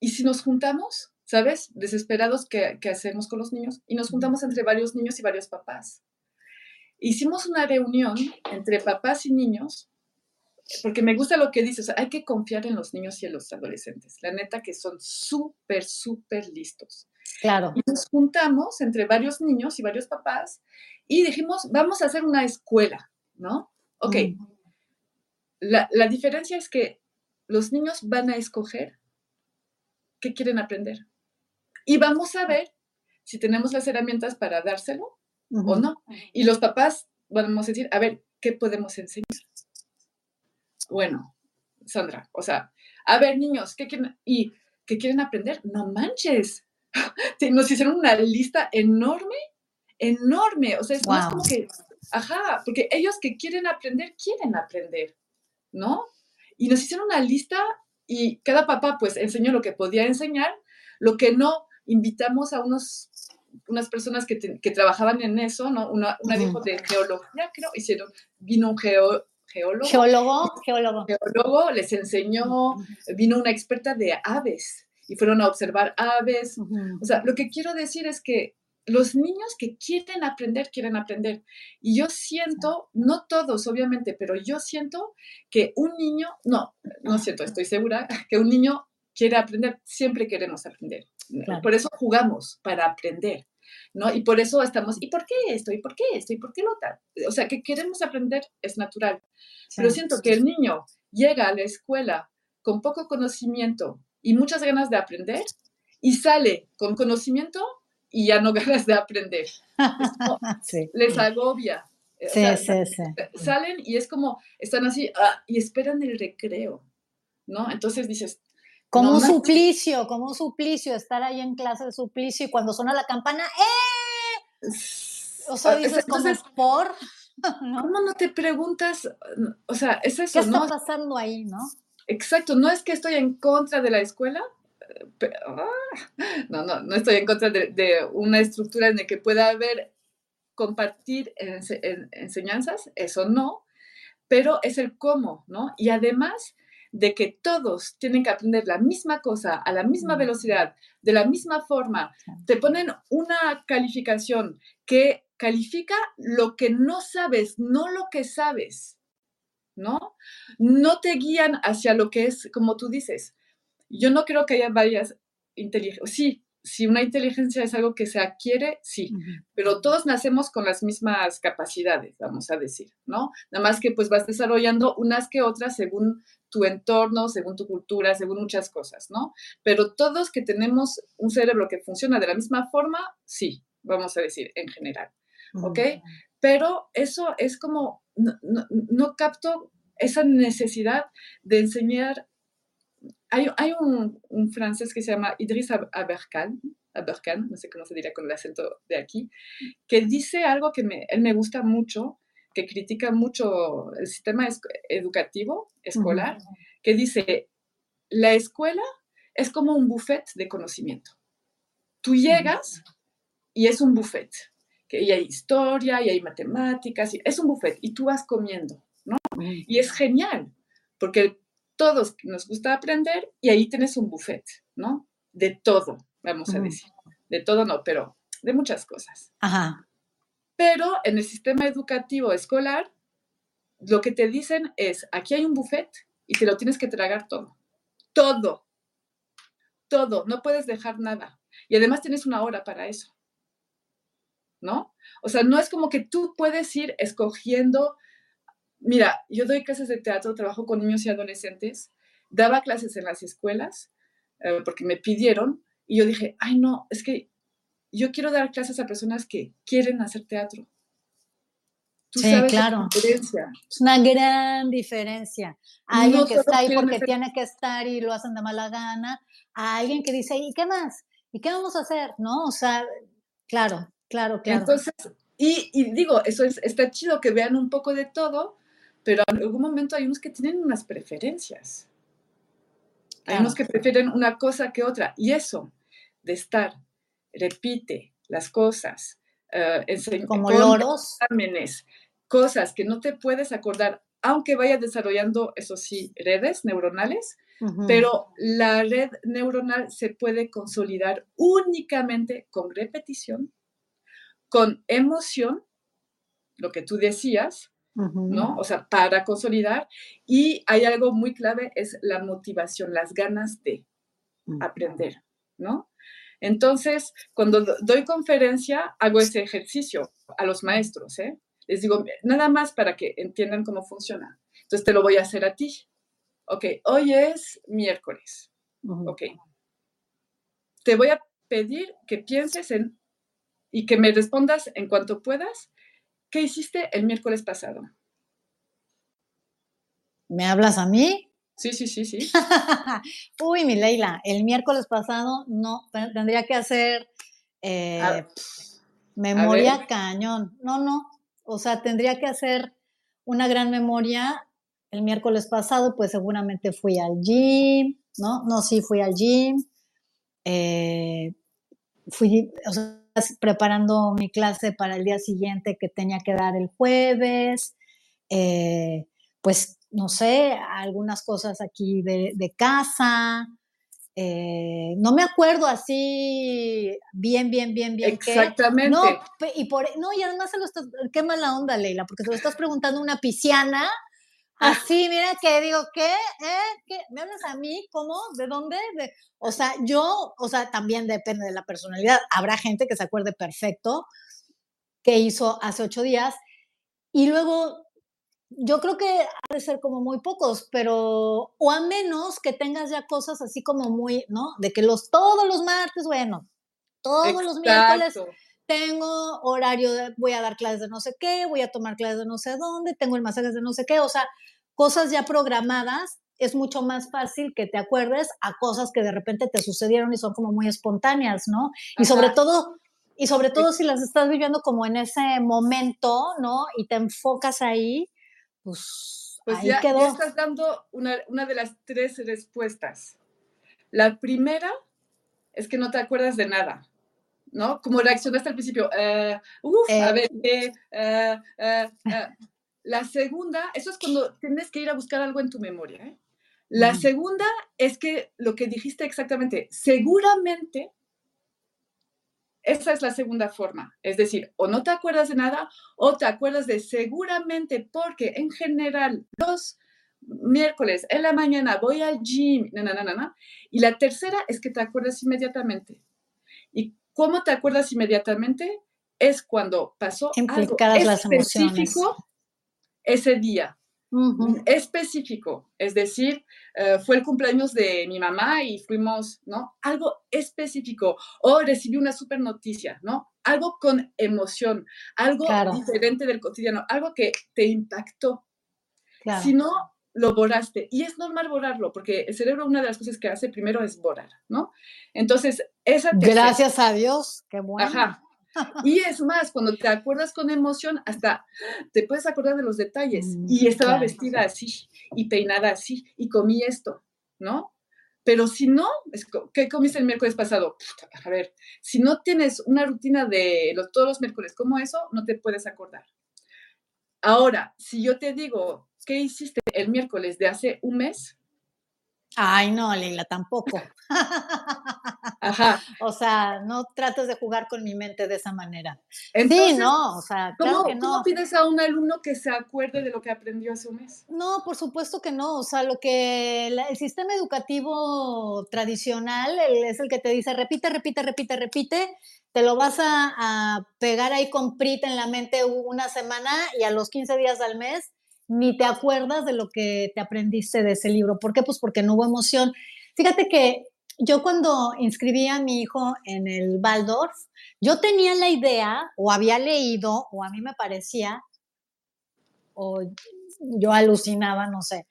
¿y si nos juntamos? ¿Sabes? Desesperados, ¿qué, qué hacemos con los niños? Y nos juntamos entre varios niños y varios papás. Hicimos una reunión entre papás y niños porque me gusta lo que dices, hay que confiar en los niños y en los adolescentes. La neta que son súper, súper listos. Claro. Y nos juntamos entre varios niños y varios papás y dijimos, vamos a hacer una escuela, ¿no? Ok. La, la diferencia es que los niños van a escoger qué quieren aprender. Y vamos a ver si tenemos las herramientas para dárselo o no. Y los papás vamos a decir, a ver, ¿qué podemos enseñar? Bueno, Sandra, o sea, a ver, niños, ¿qué quieren? ¿Y qué quieren aprender? No manches. Nos hicieron una lista enorme, enorme. O sea, es más como que, ajá, porque ellos que quieren aprender, quieren aprender, ¿no? Y nos hicieron una lista y cada papá pues enseñó lo que podía enseñar, lo que no, invitamos a unos unas personas que, que trabajaban en eso, ¿no? Una, una dijo de geología, creo, hicieron, vino un geo, geólogo. Geólogo, geólogo. Geólogo les enseñó, vino una experta de aves y fueron a observar aves. O sea, lo que quiero decir es que los niños que quieren aprender, quieren aprender. Y yo siento, no todos, obviamente, pero yo siento que un niño, no, no siento, estoy segura, que un niño quiere aprender, siempre queremos aprender. Por eso jugamos, para aprender. ¿no? Y por eso estamos, ¿y por qué esto? ¿Y por qué esto? ¿Y por qué lo tal? O sea, que queremos aprender es natural. Pero siento que el niño llega a la escuela con poco conocimiento y muchas ganas de aprender y sale con conocimiento y ya no ganas de aprender. Les agobia. Sí, sí, sí. Salen y es como, están así ah, y esperan el recreo, ¿no? Entonces dices, como un suplicio, como un suplicio, estar ahí en clase de suplicio y cuando suena la campana, ¡eh! O sea, dices, Entonces, por? ¿Cómo no te preguntas? O sea, es eso, ¿Qué está pasando ahí, no? Exacto, no es que estoy en contra de la escuela, ah, no, no, no estoy en contra de, una estructura en la que pueda haber compartir enseñanzas, eso no, pero es el cómo, ¿no? Y además de que todos tienen que aprender la misma cosa a la misma velocidad, de la misma forma, te ponen una calificación que califica lo que no sabes, no lo que sabes, ¿no? No te guían hacia lo que es, como tú dices. Yo no creo que haya varias inteligencias. Sí, si una inteligencia es algo que se adquiere, sí, pero todos nacemos con las mismas capacidades, vamos a decir, ¿no? Nada más que pues vas desarrollando unas que otras según tu entorno, según tu cultura, según muchas cosas, ¿no? Pero todos que tenemos un cerebro que funciona de la misma forma, sí, vamos a decir, en general, ¿ok? Pero eso es como, no capto esa necesidad de enseñar. Hay, un, francés que se llama Idriss Aberkan, Aberkan, no sé cómo se diría con el acento de aquí, que dice algo que me, él me gusta mucho, que critica mucho el sistema educativo escolar, que dice, la escuela es como un buffet de conocimiento. Tú llegas y es un buffet, que y hay historia, y hay matemáticas, y es un buffet, y tú vas comiendo, ¿no? Y es genial, porque todos nos gusta aprender y ahí tienes un buffet, ¿no? De todo, vamos a decir. De todo no, pero de muchas cosas. Ajá. Pero en el sistema educativo escolar, lo que te dicen es, aquí hay un buffet y te lo tienes que tragar todo. Todo. Todo. No puedes dejar nada. Y además tienes una hora para eso. ¿No? O sea, no es como que tú puedes ir escogiendo Mira, yo doy clases de teatro, trabajo con niños y adolescentes, daba clases en las escuelas eh, porque me pidieron y yo dije, ay no, es que yo quiero dar clases a personas que quieren hacer teatro. sí, claro. Es una gran diferencia. alguien que está ahí porque tiene que estar y lo hacen de mala gana, a alguien que dice, ¿y qué más? ¿Y qué vamos a hacer? ¿No? O sea, claro, claro, claro. Entonces, y, y digo, eso es, está chido que vean un poco de todo, pero en algún momento hay unos que tienen unas preferencias. Hay unos que prefieren una cosa que otra. Y eso de estar, repite las cosas, uh, como loros. Exámenes, cosas que no te puedes acordar, aunque vaya desarrollando, eso sí, redes neuronales, pero la red neuronal se puede consolidar únicamente con repetición, con emoción, lo que tú decías, ¿no? O sea, para consolidar. Y hay algo muy clave, es la motivación, las ganas de aprender, ¿no? Entonces, cuando doy conferencia, hago ese ejercicio a los maestros, ¿eh? Les digo, nada más para que entiendan cómo funciona. Entonces, te lo voy a hacer a ti. Ok, hoy es miércoles. Ok. Te voy a pedir que pienses en y que me respondas en cuanto puedas ¿Qué hiciste el miércoles pasado? ¿Me hablas a mí? Sí, sí, sí, sí. Uy, mi Leila, el miércoles pasado no, tendría que hacer eh, memoria cañón. No, no, o sea, tendría que hacer una gran memoria. El miércoles pasado, pues seguramente fui al gym, ¿no? No, sí, fui al gym. Eh, fui, o sea, preparando mi clase para el día siguiente que tenía que dar el jueves, eh, pues no sé, algunas cosas aquí de, casa. Eh, no me acuerdo así bien, bien, bien, bien. Exactamente. No, y, por, no, y además se lo estás, qué mala onda, Leila, porque se lo estás preguntando a una pisciana Así, mira que digo, ¿qué? ¿Eh? ¿Qué? ¿Me hablas a mí? ¿Cómo? ¿De dónde? O sea, yo, o sea, también depende de la personalidad. Habrá gente que se acuerde perfecto que hizo hace ocho días. Y luego, yo creo que ha de ser como muy pocos, pero, o a menos que tengas ya cosas así como muy, ¿no? De que los, todos los martes, bueno, todos los miércoles tengo horario, de, voy a dar clases de no sé qué, voy a tomar clases de no sé dónde, tengo el masaje de no sé qué, o sea, cosas ya programadas, es mucho más fácil que te acuerdes a cosas que de repente te sucedieron y son como muy espontáneas, ¿no? Y sobre todo, y sobre todo si las estás viviendo como en ese momento, ¿no? Y te enfocas ahí, pues, pues ahí ya, quedó. Ya estás dando una, una de las tres respuestas. La primera es que no te acuerdas de nada. ¿No? Como reaccionaste al principio, uh, uf, a ver, uh, uh, la segunda, eso es cuando tienes que ir a buscar algo en tu memoria. ¿eh? La segunda es que lo que dijiste exactamente, seguramente esa es la segunda forma. Es decir, o no te acuerdas de nada o te acuerdas de seguramente porque en general los miércoles en la mañana voy al gym, y la tercera es que te acuerdas inmediatamente. ¿Y cómo te acuerdas inmediatamente? Es cuando pasó algo específico ese día. Específico, es decir, eh, fue el cumpleaños de mi mamá y fuimos, ¿no? Algo específico, o recibí una super noticia, ¿no? Algo con emoción, algo diferente del cotidiano, algo que te impactó. Si no, lo borraste. Y es normal borrarlo, porque el cerebro una de las cosas que hace primero es borrar, ¿no? Entonces, esa... Gracias a Dios, qué bueno. Ajá, y es más, cuando te acuerdas con emoción, hasta te puedes acordar de los detalles. Mm, y estaba vestida así, y peinada así, y comí esto, ¿no? Pero si no, ¿qué comiste el miércoles pasado? A ver, si no tienes una rutina de los, todos los miércoles como eso, no te puedes acordar. Ahora, si yo te digo, ¿qué hiciste el miércoles de hace un mes? Ay, no, Leila, tampoco. Ajá. O sea, no trates de jugar con mi mente de esa manera. sí, no, o sea, ¿cómo, que no. ¿cómo pides a un alumno que se acuerde de lo que aprendió hace un mes? No, por supuesto que no. O sea, lo que el sistema educativo tradicional es el que te dice repite, repite, repite, repite. Te lo vas a, a pegar ahí con PRIT en la mente una semana y a los 15 días al mes ni te acuerdas de lo que te aprendiste de ese libro. ¿Por qué? Pues porque no hubo emoción. Fíjate que yo cuando inscribí a mi hijo en el Waldorf, yo tenía la idea, o había leído, o a mí me parecía, o yo alucinaba, no sé,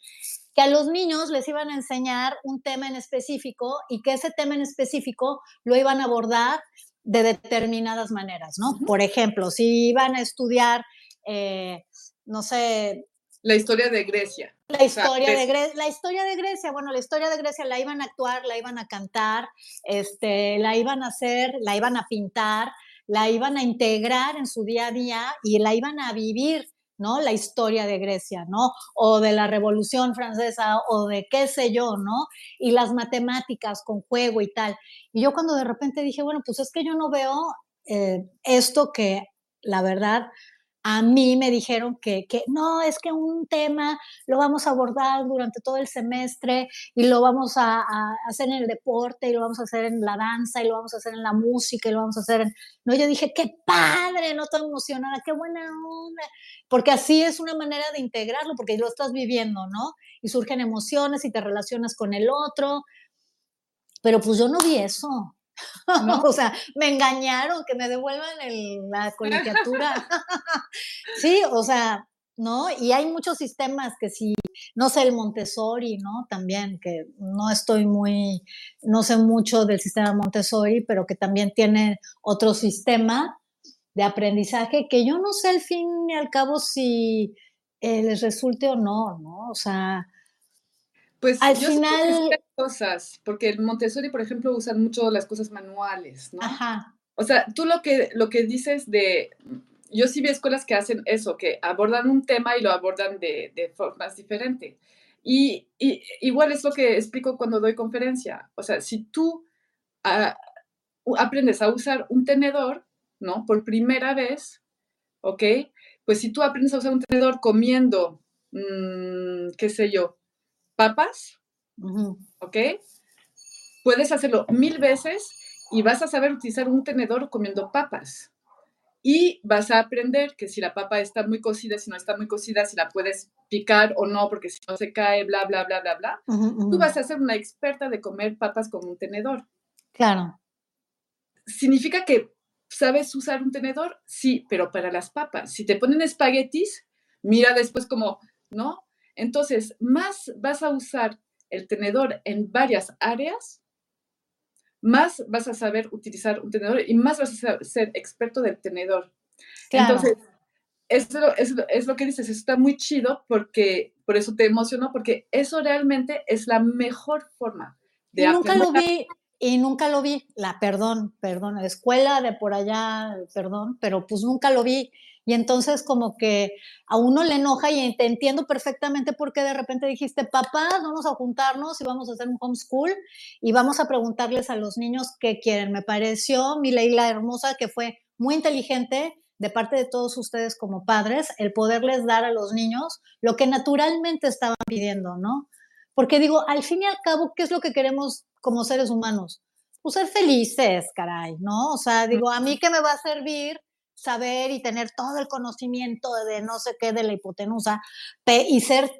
que a los niños les iban a enseñar un tema en específico y que ese tema en específico lo iban a abordar de determinadas maneras, ¿no? Por ejemplo, si iban a estudiar, eh, no sé, la historia de Grecia. La historia, de Grecia, la historia de Grecia, bueno, la historia de Grecia la iban a actuar, la iban a cantar, este, la iban a hacer, la iban a pintar, la iban a integrar en su día a día y la iban a vivir, ¿no? La historia de Grecia, ¿no? O de la Revolución Francesa o de qué sé yo, ¿no? Y las matemáticas con juego y tal. Y yo cuando de repente dije, bueno, pues es que yo no veo eh, esto que la verdad a mí me dijeron que, no, es que un tema lo vamos a abordar durante todo el semestre y lo vamos a, hacer en el deporte y lo vamos a hacer en la danza y lo vamos a hacer en la música y lo vamos a hacer en... No, yo dije, qué padre, no estoy emocionada, qué buena onda, porque así es una manera de integrarlo, porque lo estás viviendo, ¿no? Y surgen emociones y te relacionas con el otro, pero pues yo no vi eso. o sea, me engañaron, que me devuelvan la colegiatura. sí, o sea, ¿no? Y hay muchos sistemas que sí, no sé, el Montessori, ¿no? También, que no estoy muy, no sé mucho del sistema Montessori, pero que también tiene otro sistema de aprendizaje que yo no sé al fin y al cabo si eh, les resulte o no, ¿no? O sea, pues al final cosas, porque el Montessori, por ejemplo, usan mucho las cosas manuales, ¿no? Ajá. O sea, tú lo que, lo que dices de, yo sí vi escuelas que hacen eso, que abordan un tema y lo abordan de, de formas diferentes. Y, igual es lo que explico cuando doy conferencia. O sea, si tú ah, aprendes a usar un tenedor, ¿no? Por primera vez, ¿ok? Pues si tú aprendes a usar un tenedor comiendo, mm, qué sé yo, papas, ¿ok? Puedes hacerlo mil veces y vas a saber utilizar un tenedor comiendo papas. Y vas a aprender que si la papa está muy cocida, si no está muy cocida, si la puedes picar o no, porque si no se cae, bla, bla, bla, bla, bla. Tú vas a ser una experta de comer papas con un tenedor. Claro. ¿Significa que sabes usar un tenedor? Sí, pero para las papas. Si te ponen espaguetis, mira después como, ¿no? Entonces, más vas a usar el tenedor en varias áreas, más vas a saber utilizar un tenedor y más vas a ser experto del tenedor. Entonces, eso es, lo que dices, eso está muy chido porque, por eso te emocionó, porque eso realmente es la mejor forma de Nunca lo vi, y nunca lo vi, la perdón, perdón, escuela de por allá, perdón, pero pues nunca lo vi. Y entonces como que a uno le enoja y entiendo perfectamente por qué de repente dijiste, papá, vamos a juntarnos y vamos a hacer un homeschool y vamos a preguntarles a los niños qué quieren. Me pareció mi Leila hermosa que fue muy inteligente de parte de todos ustedes como padres el poderles dar a los niños lo que naturalmente estaban pidiendo, ¿no? Porque digo, al fin y al cabo, ¿qué es lo que queremos como seres humanos? Pues ser felices, caray, ¿no? O sea, digo, a mí qué me va a servir saber y tener todo el conocimiento de no sé qué de la hipotenusa y ser,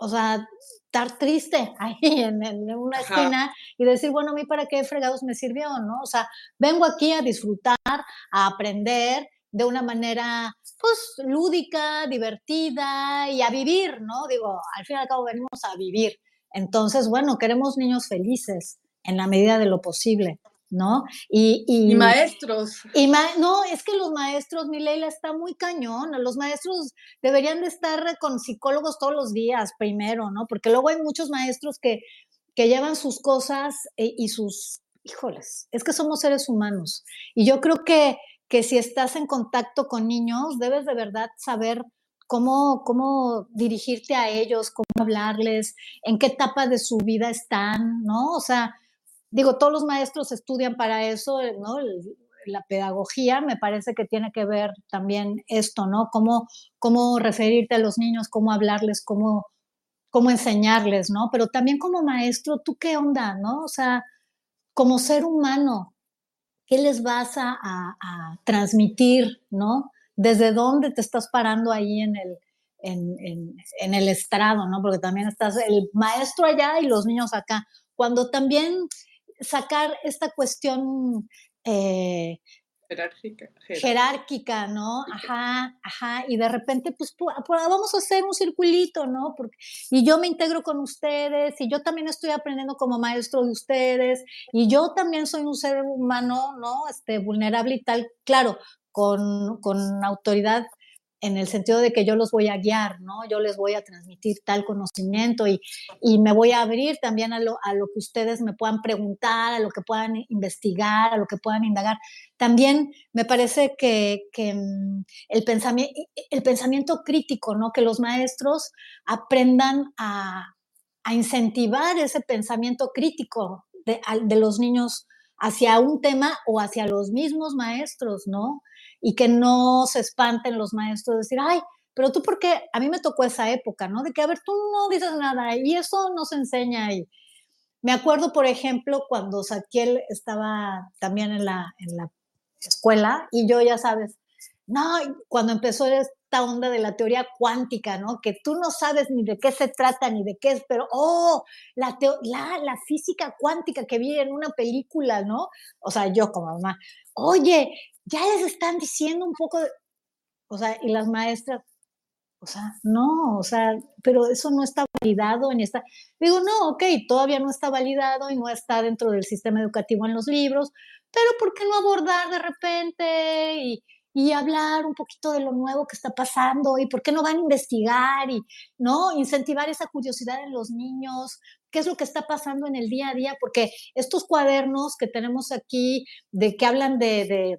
o sea, estar triste ahí en, una esquina y decir, bueno, a mí para qué fregados me sirvió, ¿no? O sea, vengo aquí a disfrutar, a aprender de una manera, pues, lúdica, divertida y a vivir, ¿no? Digo, al fin y al cabo venimos a vivir. Entonces, bueno, queremos niños felices en la medida de lo posible. ¿no? Y, y, maestros. Y no, es que los maestros, mi Leila, está muy cañón. Los maestros deberían de estar con psicólogos todos los días primero, ¿no? Porque luego hay muchos maestros que, que llevan sus cosas e, y sus, híjoles, es que somos seres humanos. Y yo creo que, que si estás en contacto con niños, debes de verdad saber cómo, cómo dirigirte a ellos, cómo hablarles, en qué etapa de su vida están, ¿no? O sea, digo, todos los maestros estudian para eso, ¿no? la pedagogía me parece que tiene que ver también esto, ¿no? Cómo, cómo referirte a los niños, cómo hablarles, cómo, cómo enseñarles, ¿no? Pero también como maestro, ¿tú qué onda, no? O sea, como ser humano, ¿qué les vas a, transmitir, no? ¿Desde dónde te estás parando ahí en el, en, en, el estrado, ¿no? Porque también estás el maestro allá y los niños acá. Cuando también sacar esta cuestión eh, jerárquica, jerárquica, ¿no? Ajá, ajá, y de repente, pues, vamos a hacer un circulito, ¿no? Porque, y yo me integro con ustedes, y yo también estoy aprendiendo como maestro de ustedes, y yo también soy un ser humano, ¿no? Este, vulnerable y tal, claro, con, autoridad en el sentido de que yo los voy a guiar, ¿no? Yo les voy a transmitir tal conocimiento y, me voy a abrir también a lo, que ustedes me puedan preguntar, a lo que puedan investigar, a lo que puedan indagar. También me parece que, mm, el, pensamiento, el pensamiento crítico, ¿no? Que los maestros aprendan a, incentivar ese pensamiento crítico de los niños hacia un tema o hacia los mismos maestros, ¿no? Y que no se espanten los maestros de decir, ay, pero tú porque a mí me tocó esa época, ¿no? De que, a ver, tú no dices nada y eso no se enseña. Y me acuerdo, por ejemplo, cuando Saquiel estaba también en la, en la escuela y yo, ya sabes, no, cuando empezó esta onda de la teoría cuántica, ¿no? Que tú no sabes ni de qué se trata ni de qué es, pero, oh, la, la, la física cuántica que vi en una película, ¿no? O sea, yo como mamá, oye, ya les están diciendo un poco, de, o sea, y las maestras, o sea, no, o sea, pero eso no está validado en esta. Digo, no, ok, todavía no está validado y no está dentro del sistema educativo en los libros, pero ¿por qué no abordar de repente y, y hablar un poquito de lo nuevo que está pasando y por qué no van a investigar y no incentivar esa curiosidad en los niños, qué es lo que está pasando en el día a día, porque estos cuadernos que tenemos aquí de que hablan de de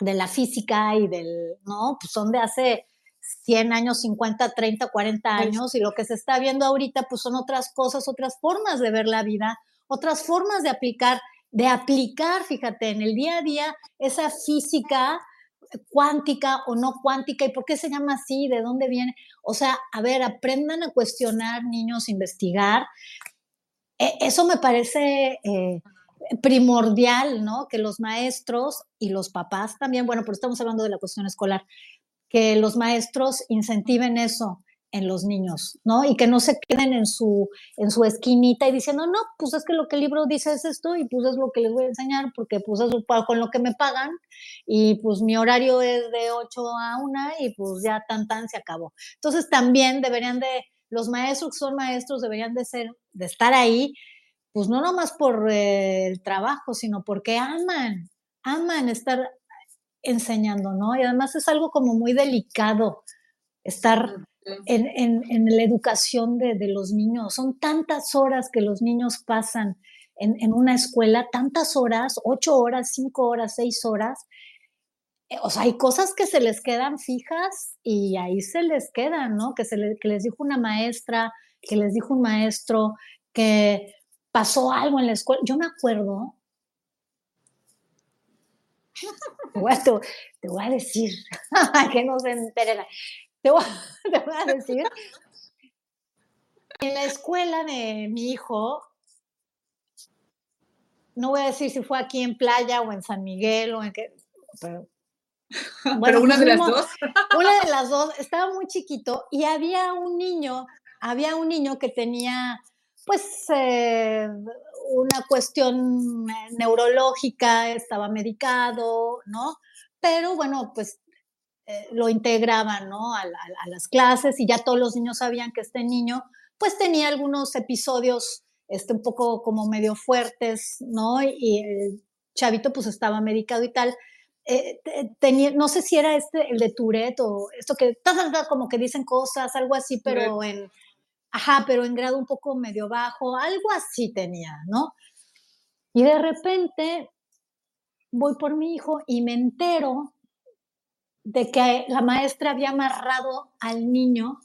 la física y del, ¿no? Pues son de hace 100 años, 50, 30, 40 años y lo que se está viendo ahorita pues son otras cosas, otras formas de ver la vida, otras formas de aplicar, de aplicar, fíjate, en el día a día esa física cuántica o no cuántica y por qué se llama así, de dónde viene. O sea, a ver, aprendan a cuestionar, niños, investigar. E, eso me parece eh, primordial, ¿no? Que los maestros y los papás también, bueno, pero estamos hablando de la cuestión escolar, que los maestros incentiven eso en los niños, ¿no? Y que no se queden en su, en su esquinita y diciendo, no, pues es que lo que el libro dice es esto y pues es lo que les voy a enseñar porque pues es con lo que me pagan y pues mi horario es de 8 a 1 y pues ya tan tan se acabó. Entonces también deberían de, los maestros que son maestros deberían de ser, de estar ahí pues no nomás por eh, el trabajo, sino porque aman, aman estar enseñando, ¿no? Y además es algo como muy delicado estar en, la educación de, los niños. Son tantas horas que los niños pasan en, una escuela tantas horas, ocho horas, cinco horas, seis horas. Eh, o sea, hay cosas que se les quedan fijas y ahí se les quedan, ¿no? Que, se que les dijo una maestra, que les dijo un maestro, que pasó algo en la escuela. Yo me acuerdo, te, voy a decir, que no se enteren, te voy, te voy a decir, en la escuela de mi hijo, no voy a decir si fue aquí en Playa o en San Miguel o en qué, pero, bueno, una de las dos. Una de las dos, estaba muy chiquito y había un niño, había un niño que tenía pues eh, una cuestión neurológica, estaba medicado, ¿no? Pero bueno, pues eh, lo integraban, ¿no? A, a, las clases y ya todos los niños sabían que este niño pues tenía algunos episodios este, un poco como medio fuertes, ¿no? Y el chavito pues estaba medicado y tal. Eh, tenía, no sé si era este, el de Tourette o esto que, como que dicen cosas, algo así, pero en, ajá, pero en grado un poco medio bajo, algo así tenía, ¿no? Y de repente voy por mi hijo y me entero de que la maestra había amarrado al niño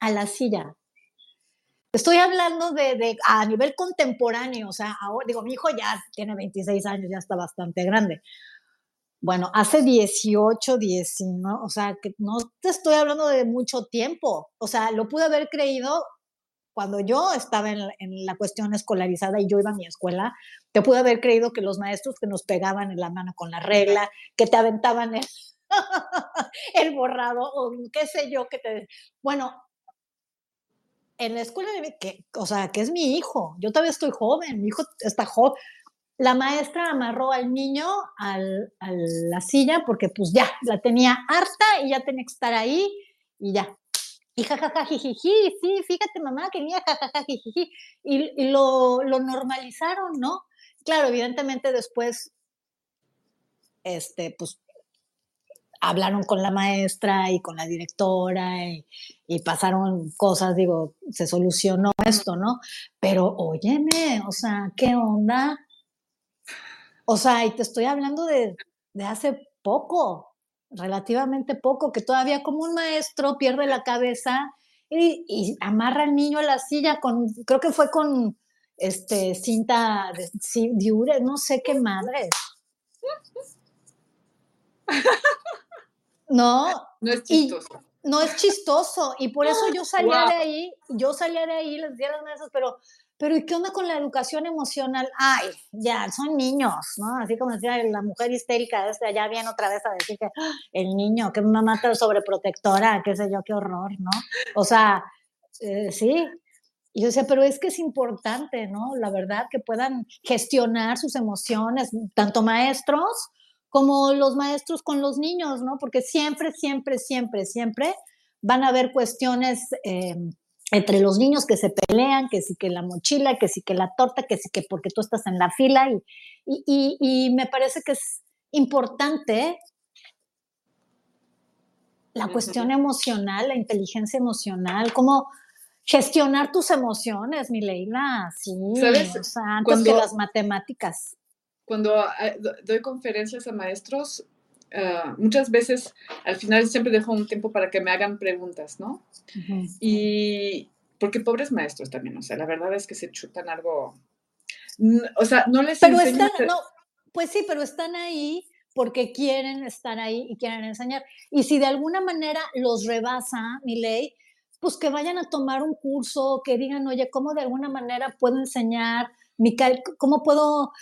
a la silla. Estoy hablando de, a nivel contemporáneo, o sea, ahora, digo, mi hijo ya tiene 26 años, ya está bastante grande. Bueno, hace 18, 19, o sea, que no te estoy hablando de mucho tiempo. O sea, lo pude haber creído cuando yo estaba en la, cuestión escolarizada y yo iba a mi escuela, te pude haber creído que los maestros que nos pegaban en la mano con la regla, que te aventaban el, el borrado o qué sé yo, que te... Bueno, en la escuela, de, que, o sea, que es mi hijo, yo todavía estoy joven, mi hijo está joven. La maestra amarró al niño al, a la silla porque pues ya, la tenía harta y ya tenía que estar ahí y ya. Y jajaja, jijiji, sí, fíjate mamá que niña jajaja, jijiji. Y, y lo, lo normalizaron, ¿no? Claro, evidentemente después, este, pues hablaron con la maestra y con la directora y, pasaron cosas, digo, se solucionó esto, ¿no? Pero óyeme, o sea, ¿qué onda? O sea, y te estoy hablando de, hace poco, relativamente poco, que todavía como un maestro pierde la cabeza y, amarra al niño a la silla con, creo que fue con este cinta de, diure, no sé qué madre. No. No es chistoso. no es chistoso. Y por eso yo salía de ahí, yo salía de ahí, les di a las mesas, pero, pero ¿y qué onda con la educación emocional? Ay, ya, son niños, ¿no? Así como decía la mujer histérica, este, ya viene otra vez a decir que ¡ah! el niño, que mamá está sobreprotectora, qué sé yo, qué horror, ¿no? O sea, eh, sí. Y yo decía, pero es que es importante, ¿no? La verdad, que puedan gestionar sus emociones, tanto maestros como los maestros con los niños, ¿no? Porque siempre, siempre, siempre, siempre van a haber cuestiones eh, entre los niños que se pelean, que sí que la mochila, que sí que la torta, que sí que porque tú estás en la fila y, y, me parece que es importante la cuestión emocional, la inteligencia emocional, cómo gestionar tus emociones, mi Leila, sí, ¿Sabes? O sea, antes que las matemáticas cuando ah, doy conferencias a maestros, ah, muchas veces al final siempre dejo un tiempo para que me hagan preguntas, ¿no? Y porque pobres maestros también, o sea, la verdad es que se chutan algo, o sea, no les... Pero están, no, pues sí, pero están ahí porque quieren estar ahí y quieren enseñar. Y si de alguna manera los rebasa mi ley, pues que vayan a tomar un curso, que digan, oye, ¿cómo de alguna manera puedo enseñar? ¿Cómo puedo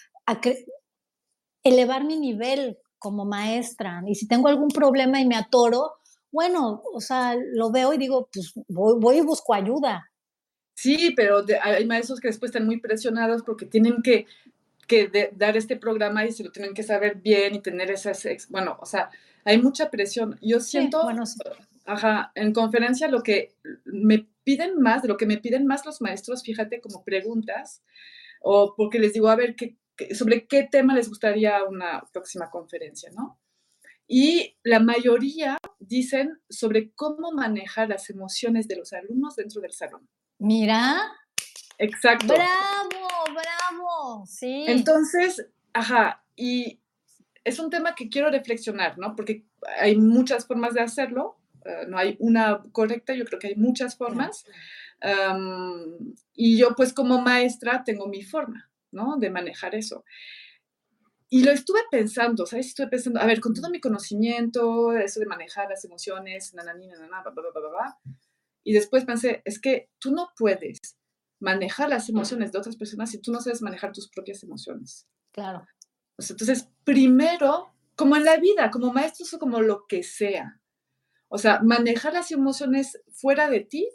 elevar mi nivel como maestra. Y si tengo algún problema y me atoro, bueno, o sea, lo veo y digo, pues voy, y busco ayuda. Sí, pero hay maestros que después están muy presionados porque tienen que, dar este programa y se lo tienen que saber bien y tener esas, bueno, o sea, hay mucha presión. Yo siento, bueno, ajá, en conferencia lo que me piden más, de lo que me piden más los maestros, fíjate, como preguntas, o porque les digo, a ver, ¿qué, sobre qué tema les gustaría una próxima conferencia, ¿no? Y la mayoría dicen sobre cómo manejar las emociones de los alumnos dentro del salón. Mira. Exacto. Bravo, bravo! Sí. Entonces, ajá, y es un tema que quiero reflexionar, ¿no? Porque hay muchas formas de hacerlo, eh, no hay una correcta, yo creo que hay muchas formas. y yo pues como maestra tengo mi forma, ¿no? De manejar eso. Y lo estuve pensando, ¿sabes? Estuve pensando, a ver, con todo mi conocimiento, eso de manejar las emociones, nananina, nanana, bla, bla, bla, bla, y después pensé, es que tú no puedes manejar las emociones de otras personas si tú no sabes manejar tus propias emociones. Claro. entonces, primero, como en la vida, como maestros o como lo que sea, o sea, manejar las emociones fuera de ti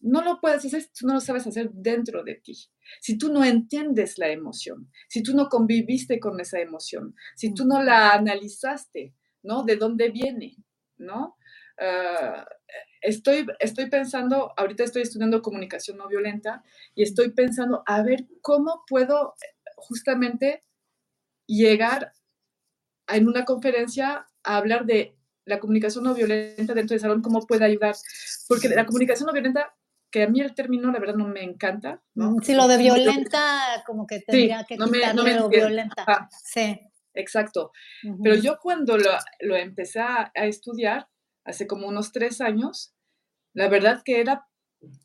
no lo puedes hacer si tú no lo sabes hacer dentro de ti. Si tú no entiendes la emoción, si tú no conviviste con esa emoción, si tú no la analizaste, ¿no? ¿De dónde viene? ¿No? Ah, estoy, estoy pensando, ahorita estoy estudiando comunicación no violenta y estoy pensando a ver cómo puedo justamente llegar en una conferencia a hablar de la comunicación no violenta dentro del salón, cómo puede ayudar. Porque la comunicación no violenta que a mí el término, la verdad, no me encanta. ¿no? Sí, lo de violenta, como que tendría que no quitarle lo violenta. Sí. Exacto. Pero yo cuando lo, lo empecé a, estudiar, hace como unos tres años, la verdad que era,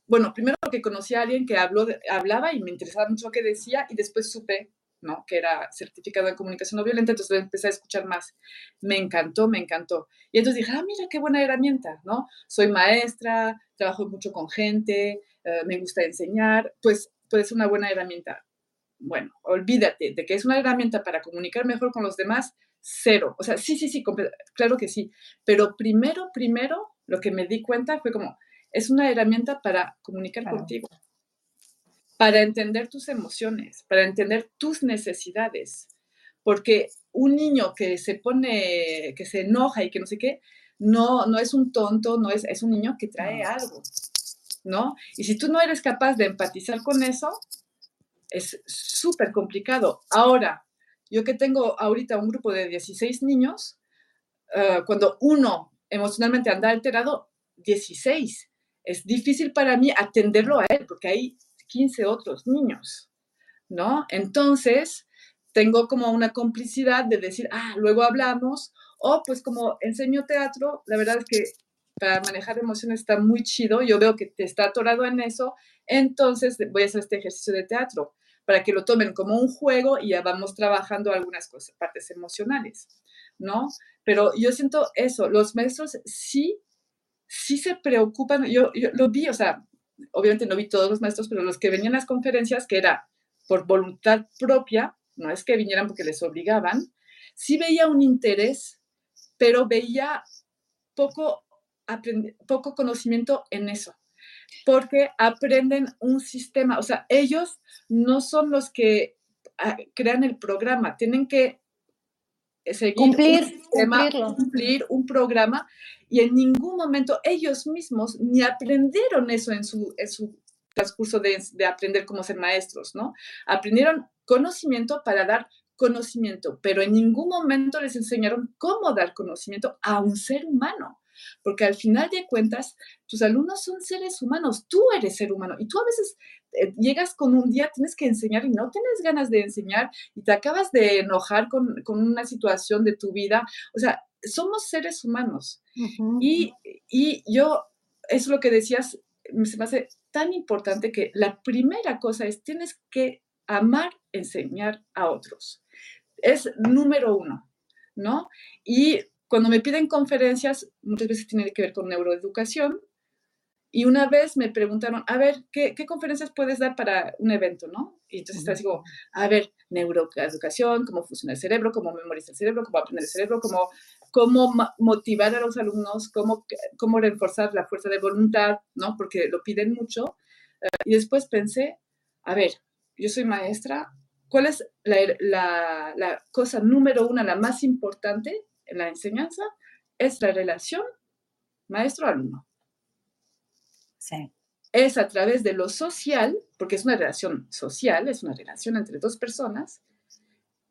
bueno, primero porque conocí a alguien que habló hablaba y me interesaba mucho lo que decía y después supe ¿no? Que era certificado en comunicación no violenta, entonces empecé a escuchar más. Me encantó, me encantó. Y entonces dije, ah, mira, qué buena herramienta, ¿no? Soy maestra, trabajo mucho con gente, eh, me gusta enseñar, pues puede ser una buena herramienta. Bueno, olvídate de que es una herramienta para comunicar mejor con los demás, cero. O sea, sí, sí, sí, claro que sí. Pero primero, primero, lo que me di cuenta fue como, es una herramienta para comunicar contigo para entender tus emociones, para entender tus necesidades. Porque un niño que se pone, que se enoja y que no sé qué, no, no es un tonto, no es, es un niño que trae algo, ¿no? Y si tú no eres capaz de empatizar con eso, es súper complicado. Ahora, yo que tengo ahorita un grupo de 16 niños, eh, cuando uno emocionalmente anda alterado, 16. Es difícil para mí atenderlo a él, porque hay 15 otros niños, ¿no? Entonces, tengo como una complicidad de decir, ah, luego hablamos, o pues como enseño teatro, la verdad es que para manejar emociones está muy chido, yo veo que te está atorado en eso, entonces voy a hacer este ejercicio de teatro para que lo tomen como un juego y ya vamos trabajando algunas cosas, partes emocionales, ¿no? Pero yo siento eso, los maestros sí, sí se preocupan, yo, yo lo vi, o sea, obviamente no vi todos los maestros, pero los que venían a las conferencias, que era por voluntad propia, no es que vinieran porque les obligaban, sí veía un interés, pero veía poco, poco conocimiento en eso, porque aprenden un sistema, o sea, ellos no son los que ah, crean el programa, tienen que seguir cumplir, un cumplir un programa y en ningún momento ellos mismos ni aprendieron eso en su, en su transcurso de, de, aprender cómo ser maestros, ¿no? Aprendieron conocimiento para dar conocimiento, pero en ningún momento les enseñaron cómo dar conocimiento a un ser humano, porque al final de cuentas, tus alumnos son seres humanos, tú eres ser humano y tú a veces eh, llegas con un día, tienes que enseñar y no tienes ganas de enseñar y te acabas de enojar con, con una situación de tu vida, o sea, somos seres humanos. y, y, yo, es lo que decías, se me hace tan importante que la primera cosa es, tienes que amar, enseñar a otros. Es número uno, ¿no? Y cuando me piden conferencias, muchas veces tiene que ver con neuroeducación, y una vez me preguntaron, a ver, ¿qué, conferencias puedes dar para un evento, no? Y entonces así como, a ver, neuroeducación, cómo funciona el cerebro, cómo memorizar el cerebro, cómo aprender el cerebro, cómo, cómo motivar a los alumnos, cómo, cómo reforzar la fuerza de voluntad, ¿no? Porque lo piden mucho. Eh, y después pensé, a ver, yo soy maestra, ¿cuál es la, la cosa número una, la más importante en la enseñanza? Es la relación maestro-alumno. Es a través de lo social, porque es una relación social, es una relación entre dos personas.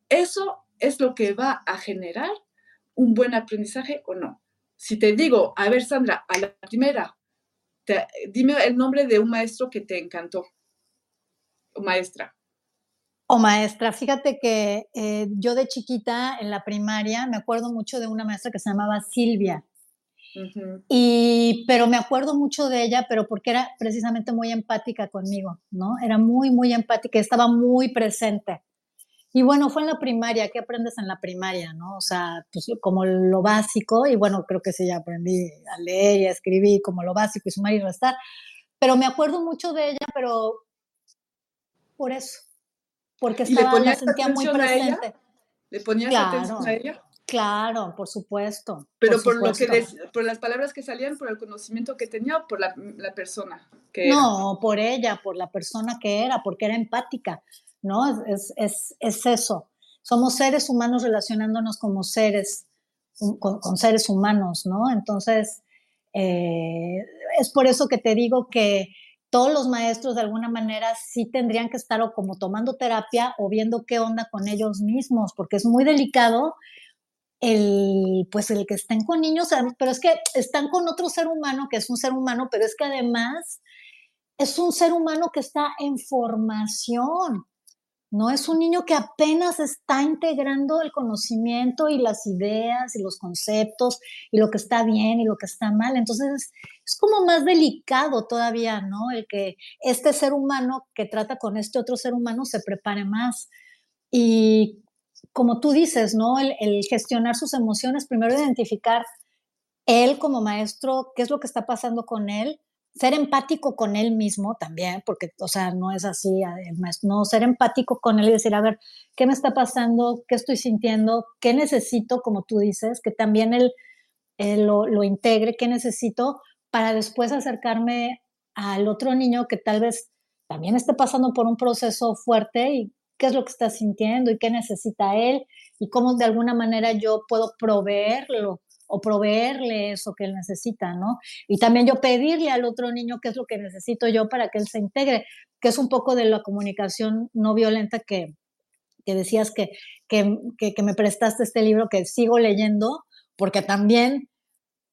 Eso es lo que va a generar un buen aprendizaje o no. Si te digo, a ver, Sandra, a la primera, dime el nombre de un maestro que te encantó. maestra? O maestra, fíjate que eh, yo de chiquita en la primaria me acuerdo mucho de una maestra que se llamaba Silvia. Y, pero me acuerdo mucho de ella, pero porque era precisamente muy empática conmigo, ¿no? Era muy, muy empática, estaba muy presente. Y bueno, fue en la primaria, ¿qué aprendes en la primaria, no? O sea, pues como lo básico, y bueno, creo que sí, ya aprendí a leer y a escribir como lo básico y sumar y restar, pero me acuerdo mucho de ella, pero por eso, porque estaba, la sentía muy presente. ¿Le ponías atención a ella? Claro, por supuesto. Pero por, lo que por las palabras que salían, por el conocimiento que tenía o por la, persona que No, por ella, por la persona que era, porque era empática. ¿no? Es, eso. Somos seres humanos relacionándonos como seres, con, seres humanos, ¿no? Entonces, eh, es por eso que te digo que todos los maestros de alguna manera sí tendrían que estar o como tomando terapia o viendo qué onda con ellos mismos, porque es muy delicado el, pues el que estén con niños, pero es que están con otro ser humano que es un ser humano, pero es que además es un ser humano que está en formación. No es un niño que apenas está integrando el conocimiento y las ideas y los conceptos y lo que está bien y lo que está mal. Entonces es, como más delicado todavía, ¿no? El que este ser humano que trata con este otro ser humano se prepare más. Y como tú dices, ¿no? El, el gestionar sus emociones, primero identificar él como maestro, qué es lo que está pasando con él, ser empático con él mismo también, porque, o sea, no es así, no, ser empático con él y decir, a ver, ¿qué me está pasando? ¿Qué estoy sintiendo? ¿Qué necesito? Como tú dices, que también él, lo, lo, integre, ¿qué necesito? Para después acercarme al otro niño que tal vez también esté pasando por un proceso fuerte y qué es lo que está sintiendo y qué necesita él y cómo de alguna manera yo puedo proveerlo o proveerle eso que él necesita, ¿no? Y también yo pedirle al otro niño qué es lo que necesito yo para que él se integre, que es un poco de la comunicación no violenta que, que decías que, que, que, me prestaste este libro que sigo leyendo, porque también,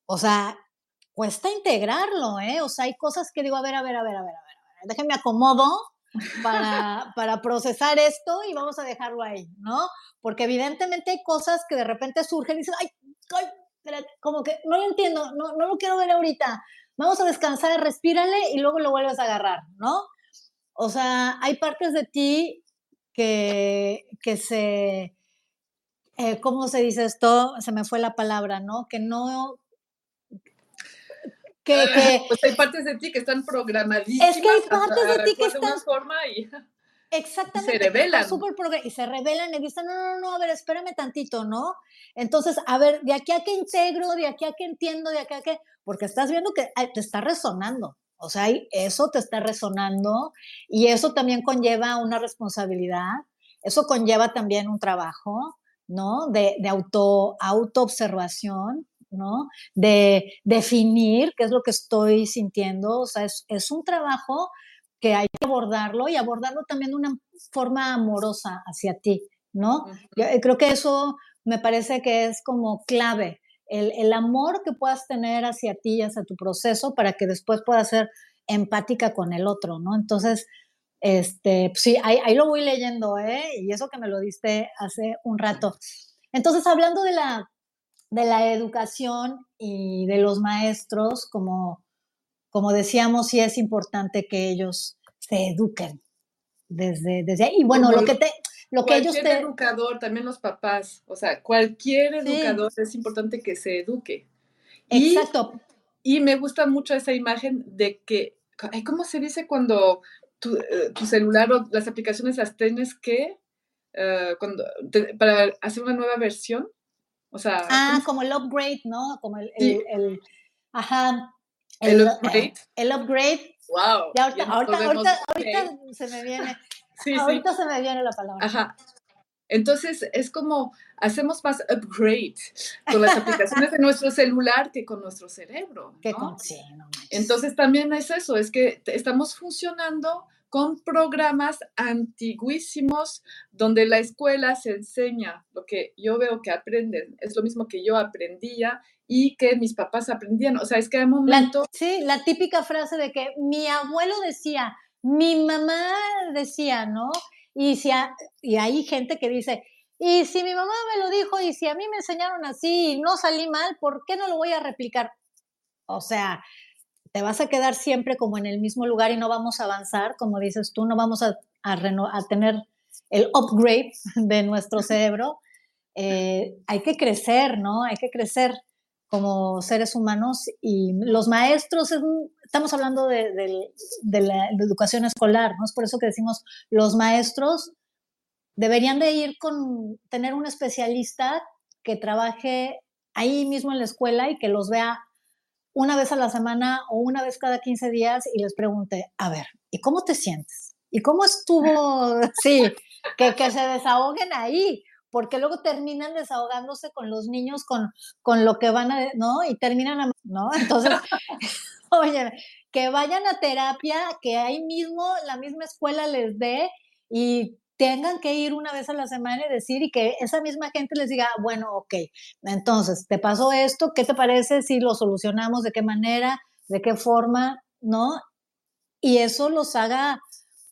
o sea, cuesta integrarlo, ¿eh? O sea, hay cosas que digo, a ver, a ver, a ver, a ver, a ver, a ver déjenme acomodo para, para procesar esto y vamos a dejarlo ahí, ¿no? Porque evidentemente hay cosas que de repente surgen y dicen, ay, ay como que no lo entiendo, no, no lo quiero ver ahorita. Vamos a descansar, respírale y luego lo vuelves a agarrar, ¿no? O sea, hay partes de ti que, que se, eh, ¿cómo se dice esto? Se me fue la palabra, ¿no? Que no... Que, que, pues hay partes de ti que están programadísimas. Es que hay partes de ti que están... Forma y... Exactamente. Se revelan. y se revelan y dicen, no, no, no, a ver, espérame tantito, ¿no? Entonces, a ver, de aquí a que integro, de aquí a que entiendo, de aquí a que, porque estás viendo que te está resonando. O sea, eso te está resonando y eso también conlleva una responsabilidad, eso conlleva también un trabajo, ¿no? De, de auto, autoobservación, ¿no? De definir qué es lo que estoy sintiendo. O sea, es, es un trabajo que hay que abordarlo y abordarlo también de una forma amorosa hacia ti, ¿no? Yo eh, creo que eso me parece que es como clave, el, el, amor que puedas tener hacia ti y hacia tu proceso para que después puedas ser empática con el otro, ¿no? Entonces, este, pues sí, ahí, ahí, lo voy leyendo, ¿eh? Y eso que me lo diste hace un rato. Entonces, hablando de la, de la educación y de los maestros, como como decíamos, sí es importante que ellos se eduquen desde, desde ahí. Y bueno, lo que te... Lo que ellos te... educador, también los papás, o sea, cualquier educador es importante que se eduque. Exacto. Y, me gusta mucho esa imagen de que, ¿cómo se dice cuando tu, eh, celular o las aplicaciones las tienes que, uh, cuando, para hacer una nueva versión? O sea, ah, como el upgrade, ¿no? Como el, el ajá, el, upgrade. El upgrade. Wow. ahorita, ahorita, ahorita, se me viene. Sí, ahorita se me viene la palabra. Ajá. Entonces es como hacemos más upgrade con las aplicaciones de nuestro celular que con nuestro cerebro. Que con, sí, no Entonces también es eso, es que estamos funcionando con programas antiguísimos donde la escuela se enseña lo que yo veo que aprenden, es lo mismo que yo aprendía y que mis papás aprendían. O sea, es que hay momentos... sí, la típica frase de que mi abuelo decía, mi mamá decía, ¿no? Y, si y hay gente que dice, y si mi mamá me lo dijo y si a mí me enseñaron así y no salí mal, ¿por qué no lo voy a replicar? O sea, te vas a quedar siempre como en el mismo lugar y no vamos a avanzar, como dices tú, no vamos a, a, tener el upgrade de nuestro cerebro. Eh, hay que crecer, ¿no? Hay que crecer como seres humanos y los maestros, estamos hablando de, la educación escolar, ¿no? Es por eso que decimos, los maestros deberían de ir con, tener un especialista que trabaje ahí mismo en la escuela y que los vea una vez a la semana o una vez cada 15 días y les pregunte, a ver, ¿y cómo te sientes? ¿Y cómo estuvo? Sí, que, que se desahoguen ahí, porque luego terminan desahogándose con los niños, con, con lo que van a, ¿no? Y terminan, ¿no? Entonces, oye, que vayan a terapia, que ahí mismo la misma escuela les dé y tengan que ir una vez a la semana y decir y que esa misma gente les diga, bueno, ok, entonces, te pasó esto, ¿qué te parece si lo solucionamos? ¿De qué manera? ¿De qué forma? ¿No? Y eso los haga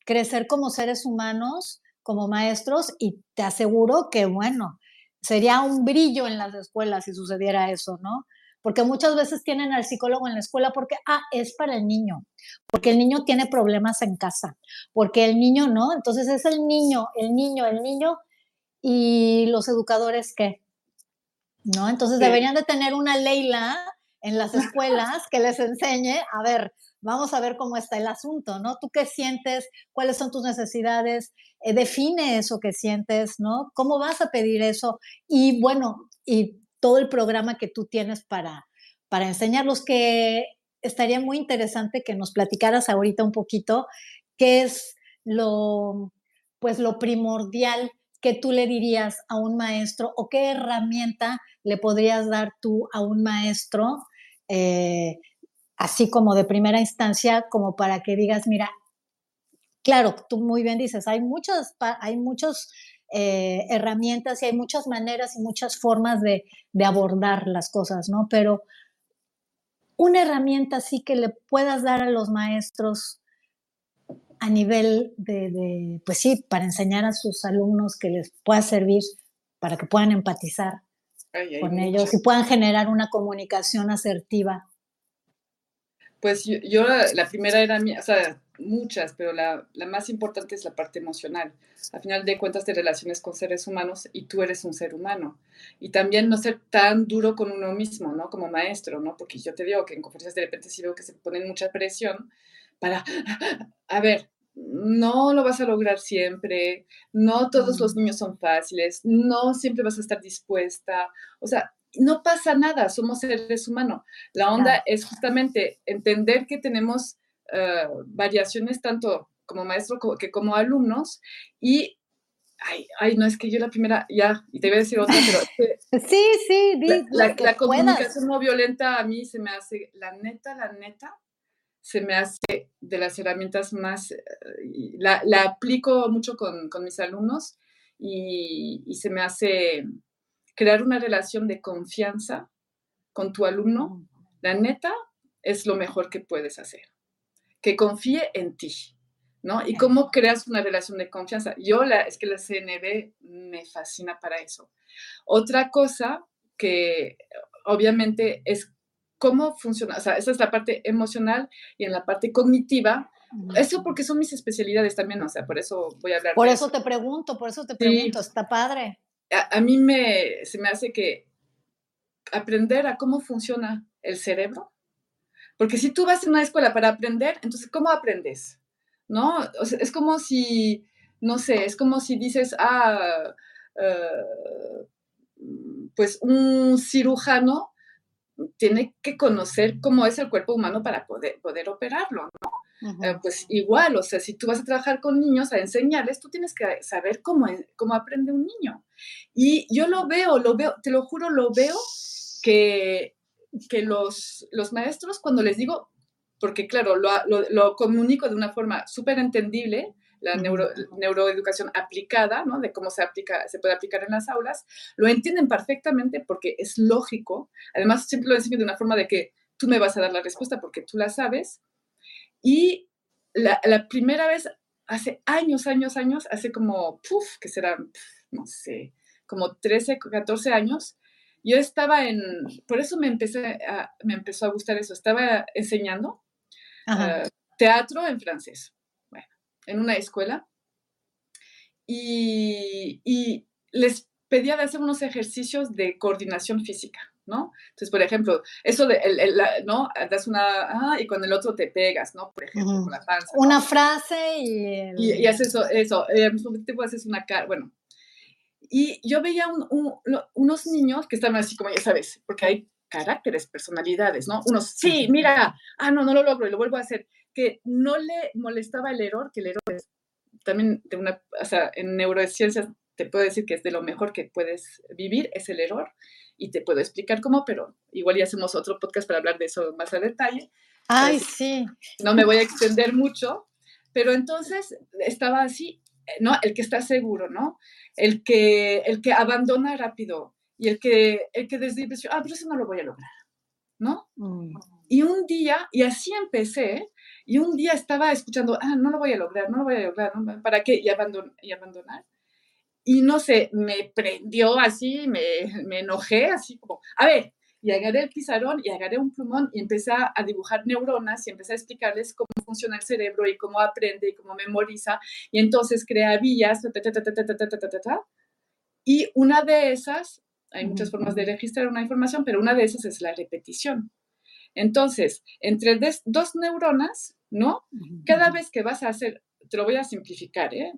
crecer como seres humanos como maestros y te aseguro que, bueno, sería un brillo en las escuelas si sucediera eso, ¿no? Porque muchas veces tienen al psicólogo en la escuela porque, ah, es para el niño, porque el niño tiene problemas en casa, porque el niño no, entonces es el niño, el niño, el niño, y los educadores qué, ¿no? Entonces deberían de tener una Leila en las escuelas que les enseñe, a ver, vamos a ver cómo está el asunto, ¿no? ¿Tú qué sientes? ¿Cuáles son tus necesidades? Eh, define eso que sientes, ¿no? ¿Cómo vas a pedir eso? Y bueno, y todo el programa que tú tienes para, para enseñarlos, que estaría muy interesante que nos platicaras ahorita un poquito qué es lo, pues lo primordial que tú le dirías a un maestro o qué herramienta le podrías dar tú a un maestro eh, así como de primera instancia, como para que digas, mira, claro, tú muy bien dices, hay muchas, hay muchas eh, herramientas y hay muchas maneras y muchas formas de, abordar las cosas, ¿no? Pero una herramienta sí que le puedas dar a los maestros a nivel de, pues sí, para enseñar a sus alumnos que les pueda servir para que puedan empatizar con ellos y puedan generar una comunicación asertiva pues yo, la, primera era mía, o sea, muchas, pero la, la, más importante es la parte emocional. Al final de cuentas te relaciones con seres humanos y tú eres un ser humano. Y también no ser tan duro con uno mismo, ¿no? Como maestro, ¿no? Porque yo te digo que en conferencias de repente sí veo que se ponen mucha presión para, a ver, no lo vas a lograr siempre, no todos los niños son fáciles, no siempre vas a estar dispuesta. O sea, no pasa nada, somos seres humanos. La onda es justamente entender que tenemos eh, variaciones tanto como maestro que como alumnos. Y Ay, ay, no es que yo la primera, ya, y te voy a decir otra, pero... sí, sí, la, la, comunicación no violenta a mí se me hace, la neta, la neta, se me hace de las herramientas más, eh, la, la aplico mucho con, con mis alumnos y, y, se me hace crear una relación de confianza con tu alumno, la neta, es lo mejor que puedes hacer. Que confíe en ti, ¿no? Y cómo creas una relación de confianza. Yo, la, es que la CNB me fascina para eso. Otra cosa que obviamente es cómo funciona, o sea, esa es la parte emocional y en la parte cognitiva, eso porque son mis especialidades también, o sea, por eso voy a hablar. Por eso, te pregunto, por eso te pregunto, está padre a, mí me, se me hace que aprender a cómo funciona el cerebro, porque si tú vas a una escuela para aprender, entonces, ¿cómo aprendes? ¿No? es como si, no sé, es como si dices, ah, eh, pues un cirujano tiene que conocer cómo es el cuerpo humano para poder, poder operarlo, ¿no? Eh, pues igual, o sea, si tú vas a trabajar con niños a enseñarles, tú tienes que saber cómo, cómo aprende un niño. Y yo lo veo, lo veo, te lo juro, lo veo que, que los, los maestros cuando les digo, porque claro, lo, lo, comunico de una forma súper entendible, la neuroeducación aplicada, ¿no? De cómo se aplica, se puede aplicar en las aulas, lo entienden perfectamente porque es lógico. Además, siempre lo enseño de una forma de que tú me vas a dar la respuesta porque tú la sabes y la, la primera vez, hace años, años, años, hace como, puf, que será, no sé, como 13, 14 años, yo estaba en, por eso me, empecé a, me empezó a gustar eso, estaba enseñando uh, teatro en francés, bueno, en una escuela, y, y les pedía de hacer unos ejercicios de coordinación física. ¿no? Entonces, por ejemplo, eso de, el, ¿no? Das una, ah, y con el otro te pegas, ¿no? Por ejemplo, con la panza. Una frase y... Y, haces eso, eso, al mismo tiempo haces una cara, bueno. Y yo veía unos niños que estaban así como, ya sabes, porque hay caracteres, personalidades, ¿no? Unos, sí, mira, ah, no, no lo logro y lo vuelvo a hacer. Que no le molestaba el error, que el error es también de una, o sea, en neurociencias te puedo decir que es de lo mejor que puedes vivir, es el error y te puedo explicar cómo, pero igual ya hacemos otro podcast para hablar de eso más a detalle. Ay, sí. No me voy a extender mucho, pero entonces estaba así, ¿no? El que está seguro, ¿no? El que, el que abandona rápido y el que, el que desde ah, pero eso no lo voy a lograr, ¿no? Mm. Y un día, y así empecé, y un día estaba escuchando, ah, no lo voy a lograr, no lo voy a lograr, ¿para qué? Y, y abandonar y no sé, me prendió así, me, me, enojé así como, a ver, y agarré el pizarrón y agarré un plumón y empecé a, dibujar neuronas y empecé a explicarles cómo funciona el cerebro y cómo aprende y cómo memoriza y entonces crea vías, y una de esas, hay muchas formas de registrar una información, pero una de esas es la repetición. Entonces, entre dos neuronas, ¿no? Cada vez que vas a hacer, te lo voy a simplificar, ¿eh?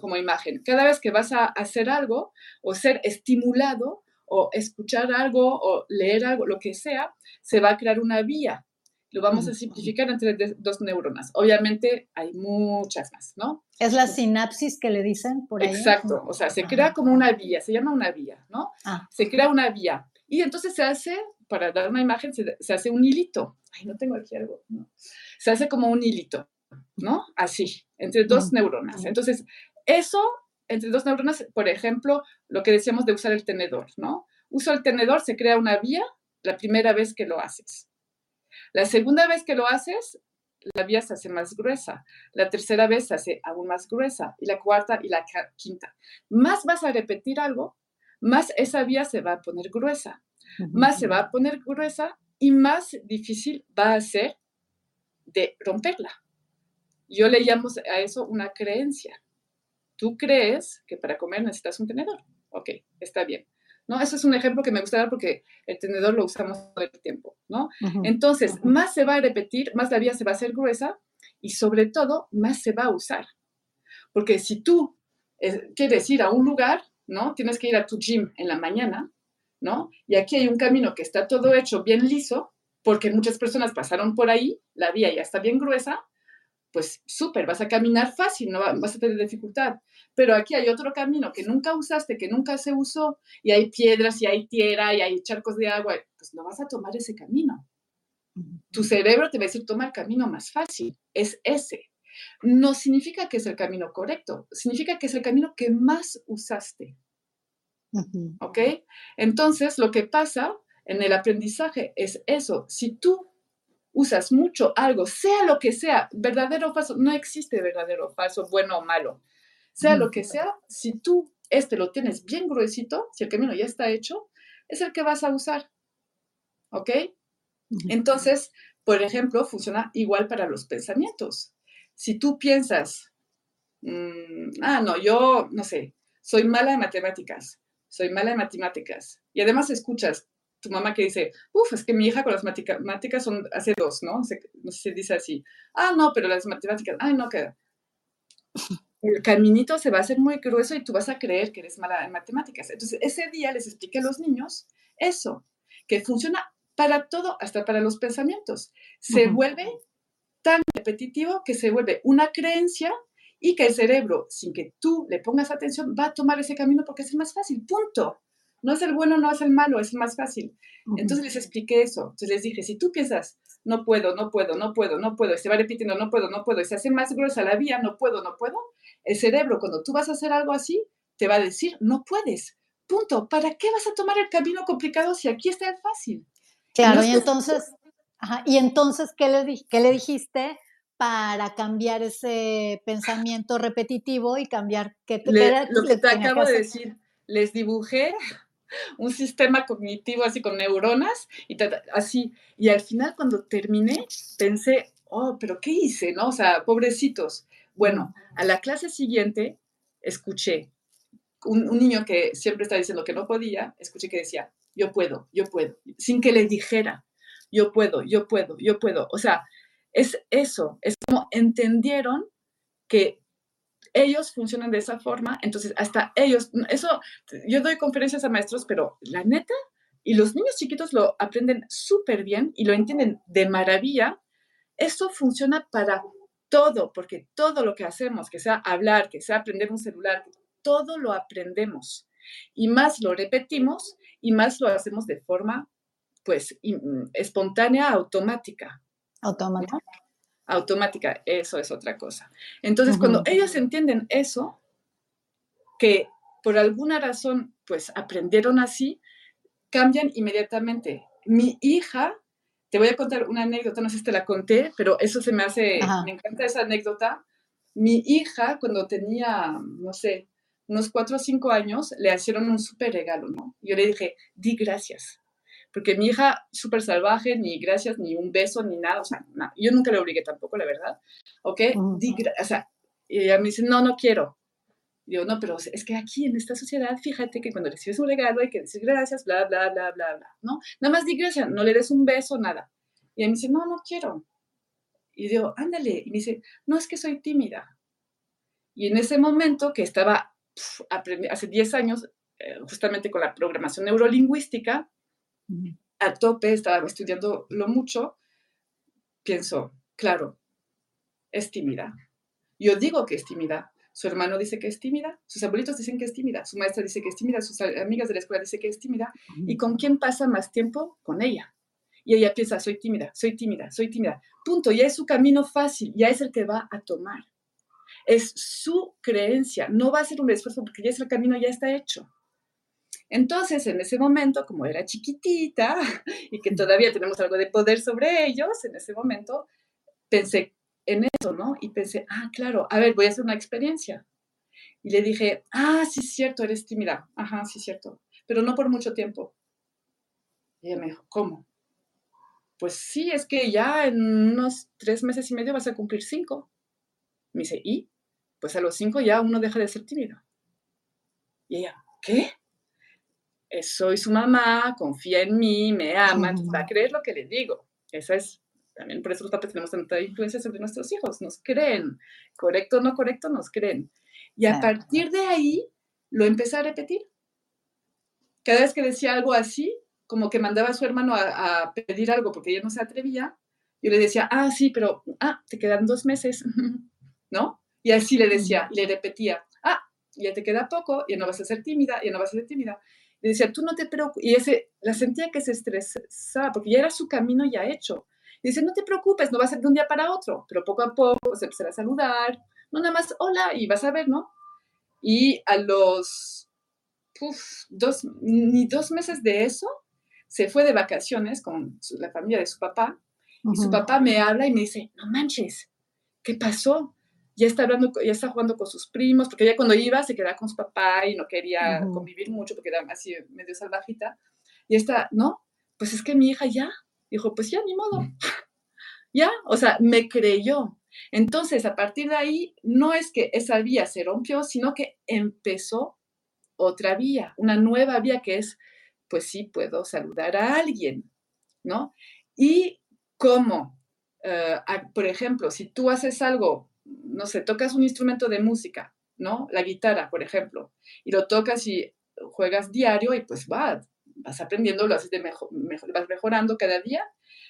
como imagen. Cada vez que vas a hacer algo o ser estimulado o escuchar algo o leer algo, lo que sea, se va a crear una vía. Lo vamos a simplificar entre dos neuronas. Obviamente hay muchas más, ¿no? Es la sinapsis que le dicen por ahí. Exacto, o sea, se crea como una vía, se llama una vía, ¿no? Ah. Se crea una vía. Y entonces se hace, para dar una imagen, se, se hace un hilito. Ay, no tengo aquí algo, ¿no? Se hace como un hilito. ¿no? Así, entre dos neuronas. Entonces, eso, entre dos neuronas, por ejemplo, lo que decíamos de usar el tenedor, ¿no? Uso el tenedor, se crea una vía la primera vez que lo haces. La segunda vez que lo haces, la vía se hace más gruesa. La tercera vez se hace aún más gruesa. Y la cuarta y la quinta. Más vas a repetir algo, más esa vía se va a poner gruesa. Más se va a poner gruesa y más difícil va a ser de romperla. Yo le llamo a eso una creencia. Tú crees que para comer necesitas un tenedor. Ok, está bien. ¿No? Eso es un ejemplo que me gusta dar porque el tenedor lo usamos todo el tiempo, ¿no? Entonces, más se va a repetir, más la vía se va a hacer gruesa y sobre todo, más se va a usar. Porque si tú eh, quieres ir a un lugar, ¿no? Tienes que ir a tu gym en la mañana, ¿no? Y aquí hay un camino que está todo hecho bien liso, porque muchas personas pasaron por ahí, la vía ya está bien gruesa, pues súper, vas a caminar fácil, no vas a tener dificultad. Pero aquí hay otro camino que nunca usaste, que nunca se usó, y hay piedras, y hay tierra, y hay charcos de agua, pues no vas a tomar ese camino. Tu cerebro te va a decir, toma el camino más fácil, es ese. No significa que es el camino correcto, significa que es el camino que más usaste. ¿Ok? Entonces, lo que pasa en el aprendizaje es eso. Si tú usas mucho algo, sea lo que sea, verdadero o falso, no existe verdadero o falso, bueno o malo. Sea lo que sea, si tú este lo tienes bien gruesito, si el camino ya está hecho, es el que vas a usar. ¿Ok? Entonces, por ejemplo, funciona igual para los pensamientos. Si tú piensas, mm, ah, no, yo, no sé, soy mala en matemáticas, soy mala en matemáticas, y además escuchas, tu mamá que dice, uff, es que mi hija con las matemáticas son hace dos, ¿no? no sé si se dice así. Ah, no, pero las matemáticas, ay, no, que el caminito se va a hacer muy grueso y tú vas a creer que eres mala en matemáticas. Entonces, ese día les expliqué a los niños eso, que funciona para todo, hasta para los pensamientos. Se vuelve tan repetitivo que se vuelve una creencia y que el cerebro, sin que tú le pongas atención, va a tomar ese camino porque es el más fácil, punto. No es el bueno, no es el malo, es más fácil. Entonces les expliqué eso. Entonces les dije, si tú piensas, no puedo, no puedo, no puedo, no puedo, y se va repitiendo, no puedo, no puedo, y se hace más gruesa la vía, no puedo, no puedo, el cerebro, cuando tú vas a hacer algo así, te va a decir, no puedes. Punto. ¿Para qué vas a tomar el camino complicado si aquí está el fácil? Claro, y entonces, y entonces, ¿qué le, ¿qué le dijiste? para cambiar ese pensamiento repetitivo y cambiar qué te Lo que te acabo de decir, les dibujé un sistema cognitivo así con neuronas y así. Y al final cuando terminé pensé, oh, pero ¿qué hice? ¿No? O sea, pobrecitos. Bueno, a la clase siguiente escuché un, niño que siempre está diciendo que no podía, escuché que decía, yo puedo, yo puedo, sin que le dijera, yo puedo, yo puedo, yo puedo. O sea, es eso, es como entendieron que ellos funcionan de esa forma, entonces hasta ellos, eso, yo doy conferencias a maestros, pero la neta, y los niños chiquitos lo aprenden súper bien y lo entienden de maravilla, eso funciona para todo, porque todo lo que hacemos, que sea hablar, que sea aprender un celular, todo lo aprendemos. Y más lo repetimos y más lo hacemos de forma, pues, espontánea, automática. Automática. Automática, eso es otra cosa. Entonces, cuando ellos entienden eso, que por alguna razón, pues, aprendieron así, cambian inmediatamente. Mi hija, te voy a contar una anécdota, no sé si te la conté, pero eso se me hace, me encanta esa anécdota. Mi hija, cuando tenía, no sé, unos cuatro o cinco años, le hicieron un súper regalo, ¿no? Yo le dije, di gracias. Porque mi hija, súper salvaje, ni gracias, ni un beso, ni nada, o sea, yo nunca le obligué tampoco, la verdad, ¿ok? Di o sea, y ella me dice, no, no quiero. Y digo, no, pero es que aquí en esta sociedad, fíjate que cuando recibes un regalo hay que decir gracias, bla, bla, bla, bla, bla, ¿no? Nada más di gracias, no le des un beso, nada. Y ella me dice, no, no quiero. Y digo, ándale. Y me dice, no, es que soy tímida. Y en ese momento que estaba hace 10 años, eh, justamente con la programación neurolingüística, a tope, estaba estudiando lo mucho, pienso, claro, es tímida. Yo digo que es tímida. Su hermano dice que es tímida, sus abuelitos dicen que es tímida, su maestra dice que es tímida, sus amigas de la escuela dicen que es tímida. ¿Y con quién pasa más tiempo? Con ella. Y ella piensa, soy tímida, soy tímida, soy tímida. Punto, ya es su camino fácil, ya es el que va a tomar es su creencia, no va a ser un esfuerzo porque ya es el camino, ya está hecho. Entonces, en ese momento, como era chiquitita y que todavía tenemos algo de poder sobre ellos, en ese momento pensé en eso, ¿no? Y pensé, ah, claro, a ver, voy a hacer una experiencia. Y le dije, ah, sí es cierto, eres tímida. Ajá, sí es cierto, pero no por mucho tiempo. Y ella me dijo, ¿cómo? Pues sí, es que ya en unos tres meses y medio vas a cumplir cinco. Me dice, ¿y? pues a los cinco ya uno deja de ser tímido. Y ella, ¿qué? Soy su mamá, confía en mí, me ama, va a creer lo que le digo. Esa es, también por eso los papás tenemos tanta influencia sobre nuestros hijos, nos creen, correcto o no correcto, nos creen. Y a partir de ahí lo empecé a repetir. Cada vez que decía algo así, como que mandaba a su hermano a, a pedir algo porque ella no se atrevía, yo le decía, ah, sí, pero, ah, te quedan dos meses, ¿no? Y así le decía, le repetía, ah, ya te queda poco, ya no vas a ser tímida, ya no vas a ser tímida. Le decía, tú no te preocupes. Y ese, la sentía que se estresaba, porque ya era su camino ya hecho. Y dice, no te preocupes, no va a ser de un día para otro, pero poco a poco se empezará a saludar, no nada más, hola, y vas a ver, ¿no? Y a los, dos, ni dos meses de eso, se fue de vacaciones con la familia de su papá, y su papá me habla y me dice, no manches, ¿qué pasó? Ya está hablando, ya está jugando con sus primos, porque ya cuando iba se quedaba con su papá y no quería convivir mucho porque era así medio salvajita. Y está, no, pues es que mi hija ya, dijo, pues ya, ni modo, ya, o sea, me creyó. Entonces, a partir de ahí, no es que esa vía se rompió, sino que empezó otra vía, una nueva vía que es, pues sí, puedo saludar a alguien, ¿no? Y cómo, eh, por ejemplo, si tú haces algo no sé, tocas un instrumento de música, ¿no? La guitarra, por ejemplo, y lo tocas y juegas diario y pues va, vas aprendiendo, lo haces de mejor, vas mejorando cada día.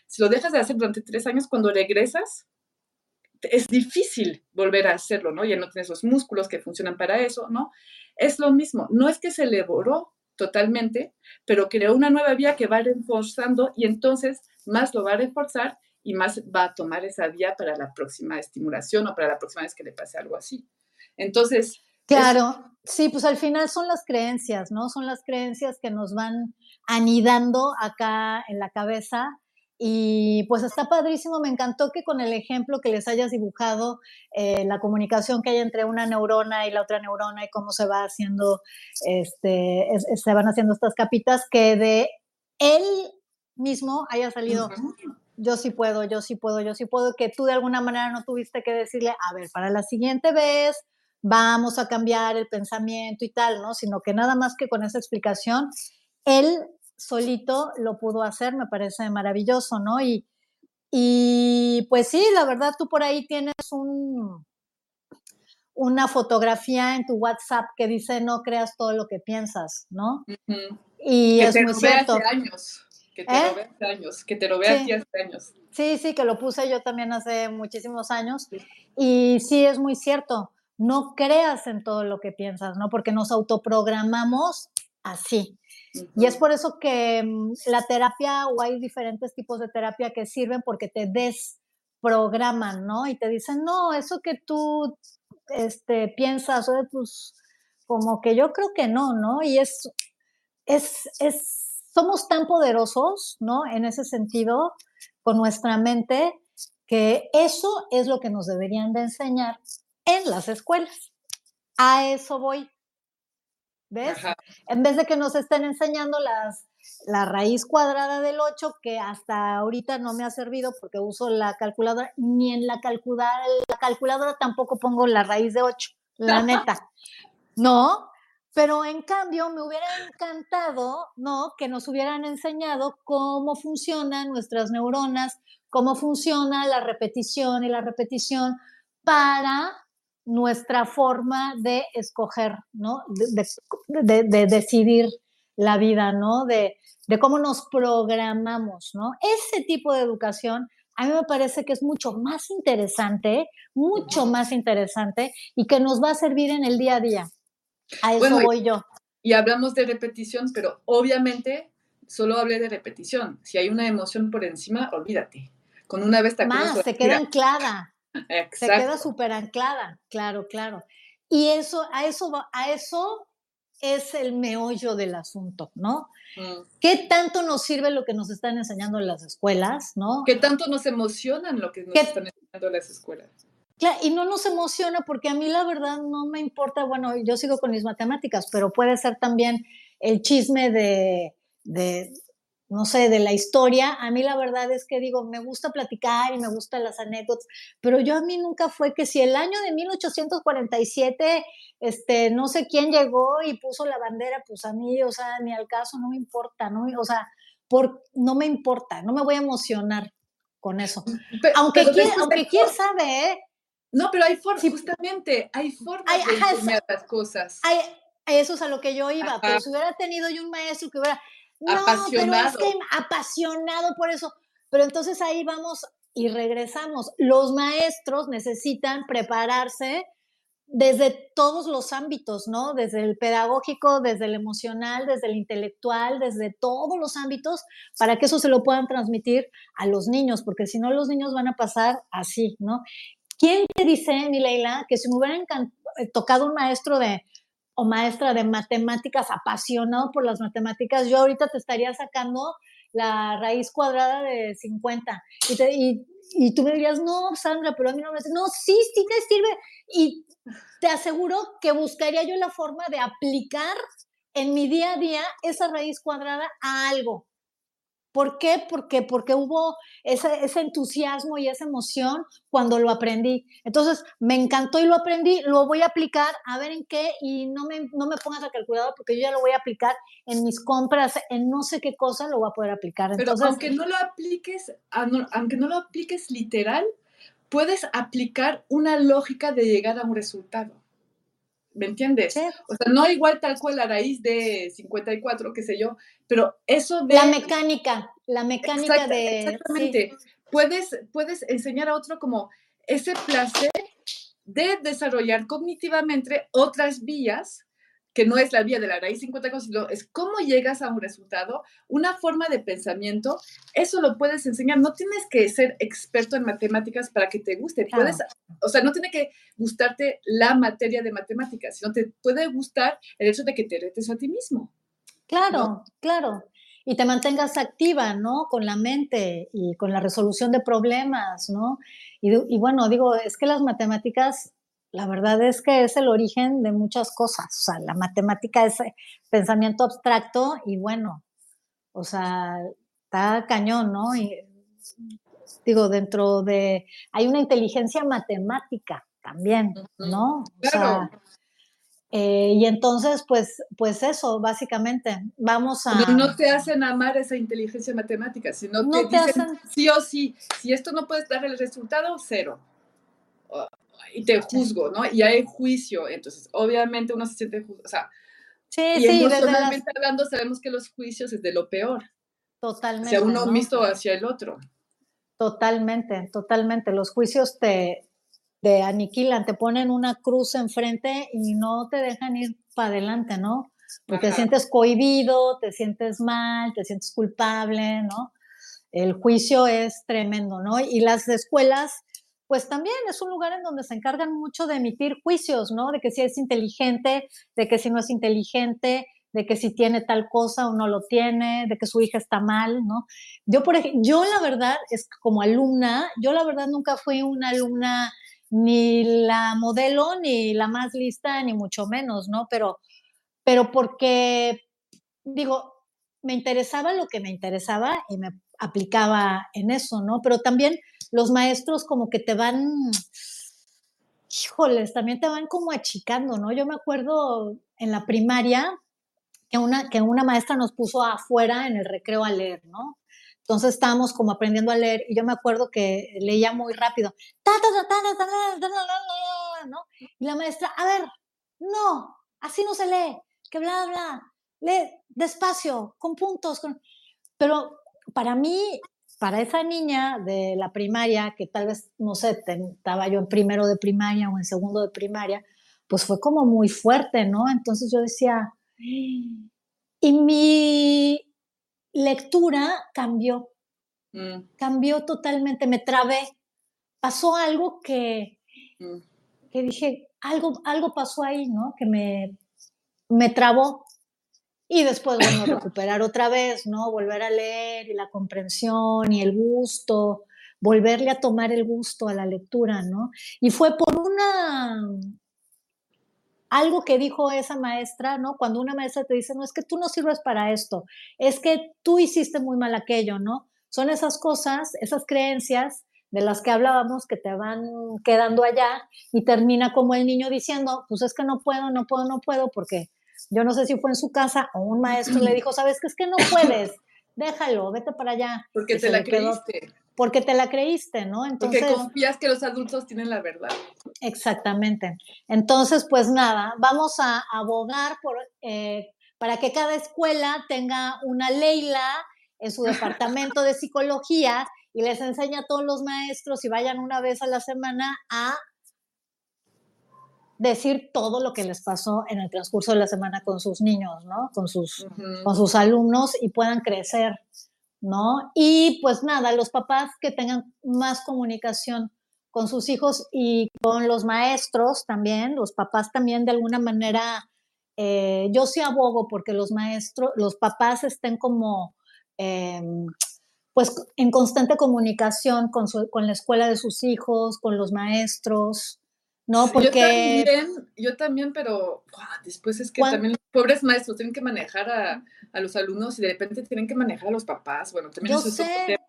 Si lo dejas de hacer durante tres años, cuando regresas, es difícil volver a hacerlo, ¿no? Ya no tienes los músculos que funcionan para eso, ¿no? Es lo mismo, no es que se le borró totalmente, pero creó una nueva vía que va reforzando y entonces más lo va a reforzar y más va a tomar esa vía para la próxima estimulación o para la próxima vez que le pase algo así. Entonces... Claro, sí, pues al final son las creencias, ¿no? Son las creencias que nos van anidando acá en la cabeza y pues está padrísimo, me encantó que con el ejemplo que les hayas dibujado, eh, la comunicación que hay entre una neurona y la otra neurona y cómo se va haciendo, este, se van haciendo estas capitas, que de él mismo haya salido, yo sí puedo, yo sí puedo, yo sí puedo, que tú de alguna manera no tuviste que decirle, a ver, para la siguiente vez vamos a cambiar el pensamiento y tal, ¿no? Sino que nada más que con esa explicación, él solito lo pudo hacer, me parece maravilloso, ¿no? Y, y pues sí, la verdad, tú por ahí tienes un, una fotografía en tu WhatsApp que dice no creas todo lo que piensas, ¿no? Y es muy cierto. Hace años. Que te lo ¿Eh? hace años, que te lo vea sí. hace años. Sí, sí, que lo puse yo también hace muchísimos años. Y sí, es muy cierto. No creas en todo lo que piensas, ¿no? Porque nos autoprogramamos así. Y es por eso que mm, la terapia o hay diferentes tipos de terapia que sirven porque te desprograman, ¿no? Y te dicen, no, eso que tú este, piensas, pues como que yo creo que no, ¿no? Y es, es, es, somos tan poderosos, ¿no? En ese sentido, con nuestra mente, que eso es lo que nos deberían de enseñar en las escuelas. A eso voy. ¿Ves? En vez de que nos estén enseñando las, la raíz cuadrada del 8, que hasta ahorita no me ha servido porque uso la calculadora, ni en la calculadora, la calculadora tampoco pongo la raíz de 8, la neta. ¿No? Pero en cambio me hubiera encantado, ¿no? Que nos hubieran enseñado cómo funcionan nuestras neuronas, cómo funciona la repetición y la repetición para nuestra forma de escoger, ¿no? De, decidir la vida, ¿no? De, cómo nos programamos, ¿no? Ese tipo de educación a mí me parece que es mucho más interesante, mucho más interesante y que nos va a servir en el día a día. A eso voy yo. Y hablamos de repetición, pero obviamente solo hablé de repetición. Si hay una emoción por encima, olvídate. Con una vez te Más, se queda anclada. Se queda súper anclada, claro, claro. Y eso, a eso, a eso es el meollo del asunto, ¿no? Mm. ¿Qué tanto nos sirve lo que nos están enseñando en las escuelas, no? ¿Qué tanto nos emocionan lo que nos están enseñando en las escuelas? Claro, y no nos emociona porque a mí la verdad no me importa, bueno, yo sigo con mis matemáticas, pero puede ser también el chisme de, de no sé, de la historia, a mí la verdad es que digo, me gusta platicar y me gustan las anécdotas, pero yo a mí nunca fue que si el año de 1847, este, no sé quién llegó y puso la bandera, pues a mí, o sea, ni al caso, no me importa, ¿no? O sea, por, no me importa, no me voy a emocionar con eso. aunque, quién, aunque quién sabe, ¿eh? No, pero hay formas, justamente, hay formas de enseñar las cosas. eso es a lo que yo iba, pero si hubiera tenido yo un maestro que hubiera no, apasionado. Pero es que apasionado por eso. Pero entonces ahí vamos y regresamos. Los maestros necesitan prepararse desde todos los ámbitos, ¿no? Desde el pedagógico, desde el emocional, desde el intelectual, desde todos los ámbitos, para que eso se lo puedan transmitir a los niños, porque si no los niños van a pasar así, ¿no? ¿Quién te dice, mi Leila, que si me hubiera eh, tocado un maestro de o maestra de matemáticas apasionado por las matemáticas, yo ahorita te estaría sacando la raíz cuadrada de 50. Y, y, tú me dirías, no, Sandra, pero a mí no me... No, sí, sí te sirve. Y te aseguro que buscaría yo la forma de aplicar en mi día a día esa raíz cuadrada a algo. ¿Por qué? Porque, porque hubo ese, ese, entusiasmo y esa emoción cuando lo aprendí. Entonces, me encantó y lo aprendí, lo voy a aplicar, a ver en qué, y no me, no me pongas a calculador porque yo ya lo voy a aplicar en mis compras, en no sé qué cosa lo voy a poder aplicar. Entonces, Pero aunque no lo apliques, ah, aunque no lo apliques literal, puedes aplicar una lógica de llegar a un resultado. ¿Me entiendes? O sea, no igual tal cual la raíz de 54, qué sé yo, pero eso de... La mecánica, la mecánica de... Exactamente. Puedes, puedes enseñar a otro como ese placer de desarrollar cognitivamente otras vías que no es la vía de la raíz 50, sino es cómo llegas a un resultado, una forma de pensamiento, eso lo puedes enseñar. No tienes que ser experto en matemáticas para que te guste. Puedes, o sea, no tiene que gustarte la materia de matemáticas, sino te puede gustar el hecho de que te retes a ti mismo. Claro, claro. y te mantengas activa, ¿no? Con la mente y con la resolución de problemas, ¿no? Y, y, bueno, digo, es que las matemáticas, la verdad es que es el origen de muchas cosas. O sea, la matemática es pensamiento abstracto y bueno, o sea, está cañón, ¿no? Y, digo, dentro de, hay una inteligencia matemática también, ¿no? O sea, eh, y entonces, pues, pues eso, básicamente, vamos a... No, te hacen amar esa inteligencia matemática, sino no te, dicen hacen... sí o sí, si esto no puedes dar el resultado, cero. Y te juzgo, ¿no? Y hay juicio, entonces, obviamente uno se siente juzgado, o sea, sí, y sí, emocionalmente hablando, sabemos que los juicios es de lo peor. Totalmente. Hacia uno mismo hacia el otro. Totalmente, totalmente. Los juicios te, te aniquilan, te ponen una cruz enfrente y no te dejan ir para adelante, ¿no? Porque te sientes cohibido, te sientes mal, te sientes culpable, ¿no? El juicio es tremendo, ¿no? Y las escuelas, pues también es un lugar en donde se encargan mucho de emitir juicios, ¿no? De que si es inteligente, de que si no es inteligente, de que si tiene tal cosa o no lo tiene, de que su hija está mal, ¿no? Yo, por ejemplo, yo la verdad es como alumna, yo la verdad nunca fui una alumna ni la modelo, ni la más lista, ni mucho menos, ¿no? Pero, pero porque, digo, me interesaba lo que me interesaba y me aplicaba en eso, ¿no? Pero también los maestros como que te van, híjoles, también te van como achicando, ¿no? Yo me acuerdo en la primaria, que una, que una maestra nos puso afuera en el recreo a leer, ¿no? Entonces estábamos como aprendiendo a leer y yo me acuerdo que leía muy rápido. ¿no? Y la maestra, a ver, no, así no se lee, que bla, bla, lee despacio, con puntos. Con... Pero para mí, para esa niña de la primaria, que tal vez, no sé, estaba yo en primero de primaria o en segundo de primaria, pues fue como muy fuerte, ¿no? Entonces yo decía, y mi lectura cambió, mm. cambió totalmente, me trabé. Pasó algo que, mm. que dije, algo, algo pasó ahí, ¿no? Que me, me trabó. Y después, bueno, recuperar otra vez, ¿no? Volver a leer y la comprensión y el gusto, volverle a tomar el gusto a la lectura, ¿no? Y fue por una, algo que dijo esa maestra, ¿no? Cuando una maestra te dice, no, es que tú no sirves para esto, es que tú hiciste muy mal aquello, ¿no? Son esas cosas, esas creencias de las que hablábamos que te van quedando allá y termina como el niño diciendo, pues es que no puedo, no puedo, no puedo, porque yo no sé si fue en su casa o un maestro le dijo, sabes que es que no puedes, déjalo, vete para allá. Porque te la creíste porque te la creíste, ¿no? Entonces, porque confías que los adultos tienen la verdad. Exactamente. Entonces, pues nada, vamos a abogar por, eh, para que cada escuela tenga una Leila en su departamento de psicología y les enseña a todos los maestros y vayan una vez a la semana a decir todo lo que les pasó en el transcurso de la semana con sus niños, ¿no? Con sus, con sus alumnos y puedan crecer ¿no? Y pues nada, los papás que tengan más comunicación con sus hijos y con los maestros también, los papás también de alguna manera, eh, yo sí abogo porque los maestros, los papás estén como, em, pues en constante comunicación con, con la escuela de sus hijos, con los maestros, ¿no? Porque... Yo también, yo también, pero después es que también los pobres maestros tienen que manejar a, a, los alumnos y de repente tienen que manejar a los papás. Bueno, también eso es otro tema.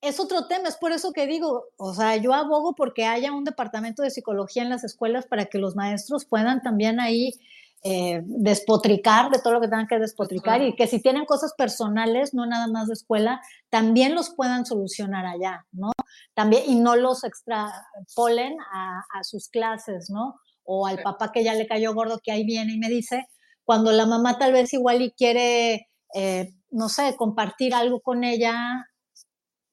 Es otro tema, es por eso que digo, o sea, yo abogo porque haya un departamento de psicología en las escuelas para que los maestros puedan también ahí eh, despotricar de todo lo que tengan que despotricar y que si tienen cosas personales, no nada más de escuela, también los puedan solucionar allá, ¿no? también, y no los extrapolen a, a sus clases, ¿no? O al papá que ya le cayó gordo que ahí viene y me dice, cuando la mamá tal vez igual y quiere, eh, no sé, compartir algo con ella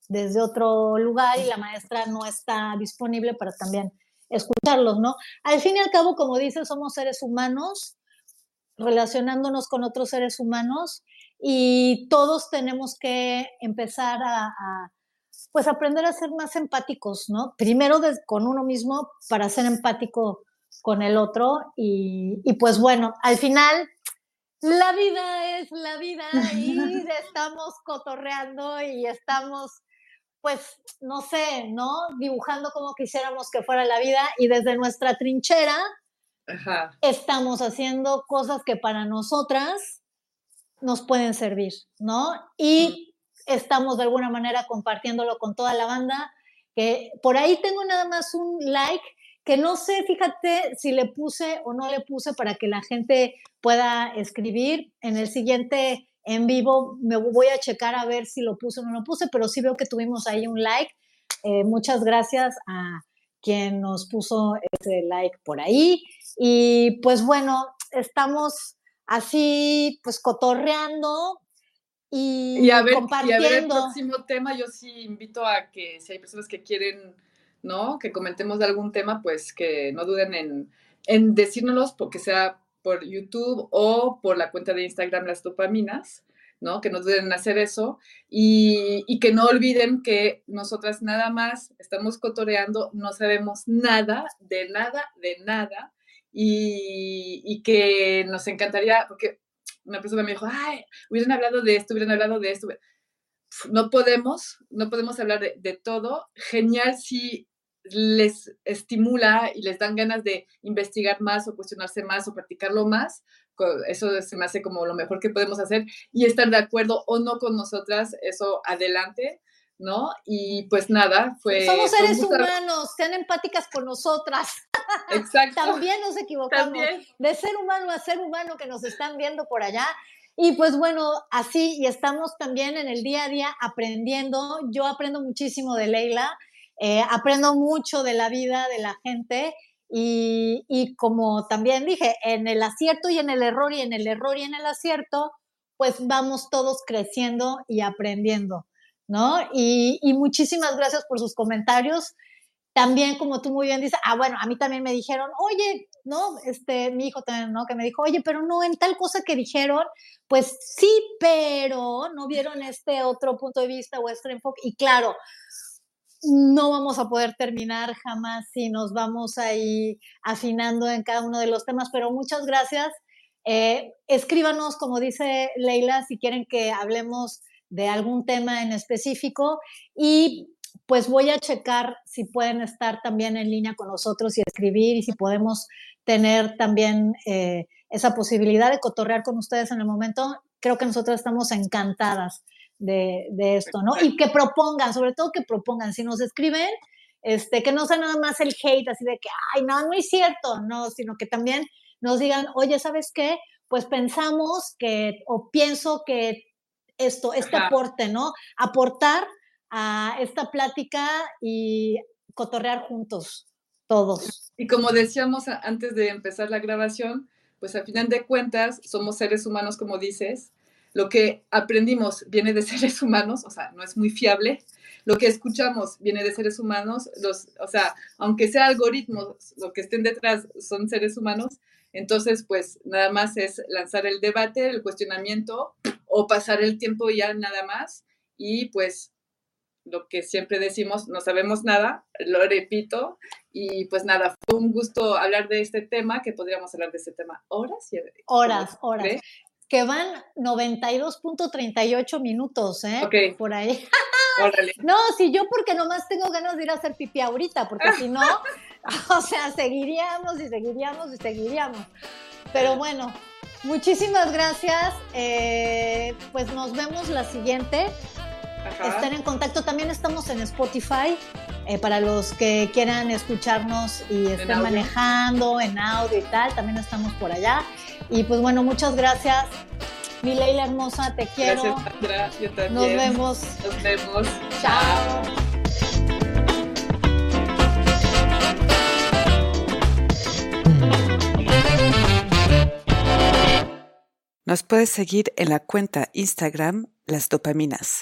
desde otro lugar y la maestra no está disponible para también escucharlos, ¿no? Al fin y al cabo, como dices, somos seres humanos relacionándonos con otros seres humanos y todos tenemos que empezar a pues aprender a ser más empáticos, ¿no? Primero con uno mismo para ser empático con el otro y, pues bueno, al final la vida es la vida y estamos cotorreando y estamos, pues, no sé, ¿no? Dibujando como quisiéramos que fuera la vida y desde nuestra trinchera estamos haciendo cosas que para nosotras nos pueden servir, ¿no? Y estamos de alguna manera compartiéndolo con toda la banda, que por ahí tengo nada más un like que no sé, fíjate si le puse o no le puse para que la gente pueda escribir. En el siguiente en vivo me voy a checar a ver si lo puse o no lo puse, pero sí veo que tuvimos ahí un like. Eh, muchas gracias a quien nos puso ese like por ahí. Y pues bueno, estamos así pues cotorreando y, a ver, compartiendo. Y a ver el próximo tema, yo sí invito a que si hay personas que quieren ¿no? Que comentemos de algún tema, pues que no duden en, en decírnoslos, porque sea por YouTube o por la cuenta de Instagram Las Dopaminas, ¿no? Que no duden en hacer eso y, y, que no olviden que nosotras nada más estamos cotoreando, no sabemos nada, de nada, de nada y, y que nos encantaría, porque una persona me dijo, ay, hubieran hablado de esto, hubieran hablado de esto. No podemos, no podemos hablar de, de todo. Genial si les estimula y les dan ganas de investigar más o cuestionarse más o practicarlo más, eso se me hace como lo mejor que podemos hacer y estar de acuerdo o no con nosotras, eso adelante, ¿no? Y pues nada, fue... Somos seres humanos, sean empáticas con nosotras. Exacto. También nos equivocamos. De ser humano a ser humano que nos están viendo por allá. Y pues bueno, así y estamos también en el día a día aprendiendo. Yo aprendo muchísimo de Leila eh, aprendo mucho de la vida de la gente y, y, como también dije, en el acierto y en el error y en el error y en el acierto, pues vamos todos creciendo y aprendiendo, ¿no? Y, y muchísimas gracias por sus comentarios. También, como tú muy bien dices, ah, bueno, a mí también me dijeron, oye, ¿no? Este, mi hijo también, ¿no? Que me dijo, oye, pero no, en tal cosa que dijeron, pues sí, pero no vieron este otro punto de vista o este enfoque. Y claro, no vamos a poder terminar jamás si nos vamos ahí afinando en cada uno de los temas, pero muchas gracias. Eh, escríbanos, como dice Leila, si quieren que hablemos de algún tema en específico y pues voy a checar si pueden estar también en línea con nosotros y escribir y si podemos tener también eh, esa posibilidad de cotorrear con ustedes en el momento. Creo que nosotros estamos encantadas de, esto, ¿no? Y que propongan, sobre todo que propongan, si nos escriben, este, que no sea nada más el hate, así de que, ay, no, no es cierto, no, sino que también nos digan, oye, ¿sabes qué? Pues pensamos que, o pienso que esto, este aporte, ¿no? Aportar a esta plática y cotorrear juntos, todos. Y como decíamos antes de empezar la grabación, pues al final de cuentas somos seres humanos, como dices, lo que aprendimos viene de seres humanos, o sea, no es muy fiable. Lo que escuchamos viene de seres humanos, los, o sea, aunque sea algoritmos, lo que estén detrás son seres humanos. Entonces, pues nada más es lanzar el debate, el cuestionamiento o pasar el tiempo ya nada más. Y pues lo que siempre decimos, no sabemos nada, lo repito, y pues nada, fue un gusto hablar de este tema, que podríamos hablar de este tema horas. Y, horas, horas que van 92.38 minutos, ¿eh? Ok. Por ahí. Órale. no, si yo porque nomás tengo ganas de ir a hacer pipí ahorita, porque si no, o sea, seguiríamos y seguiríamos y seguiríamos. Pero bueno, muchísimas gracias. Eh, pues nos vemos la siguiente. Estén en contacto. También estamos en Spotify eh, para los que quieran escucharnos y estén manejando en audio y tal. También estamos por allá. Y pues bueno, muchas gracias. Mi Leila hermosa, te quiero. Gracias, Yo también. Nos vemos. Nos vemos. Chao. Nos puedes seguir en la cuenta Instagram Las Dopaminas.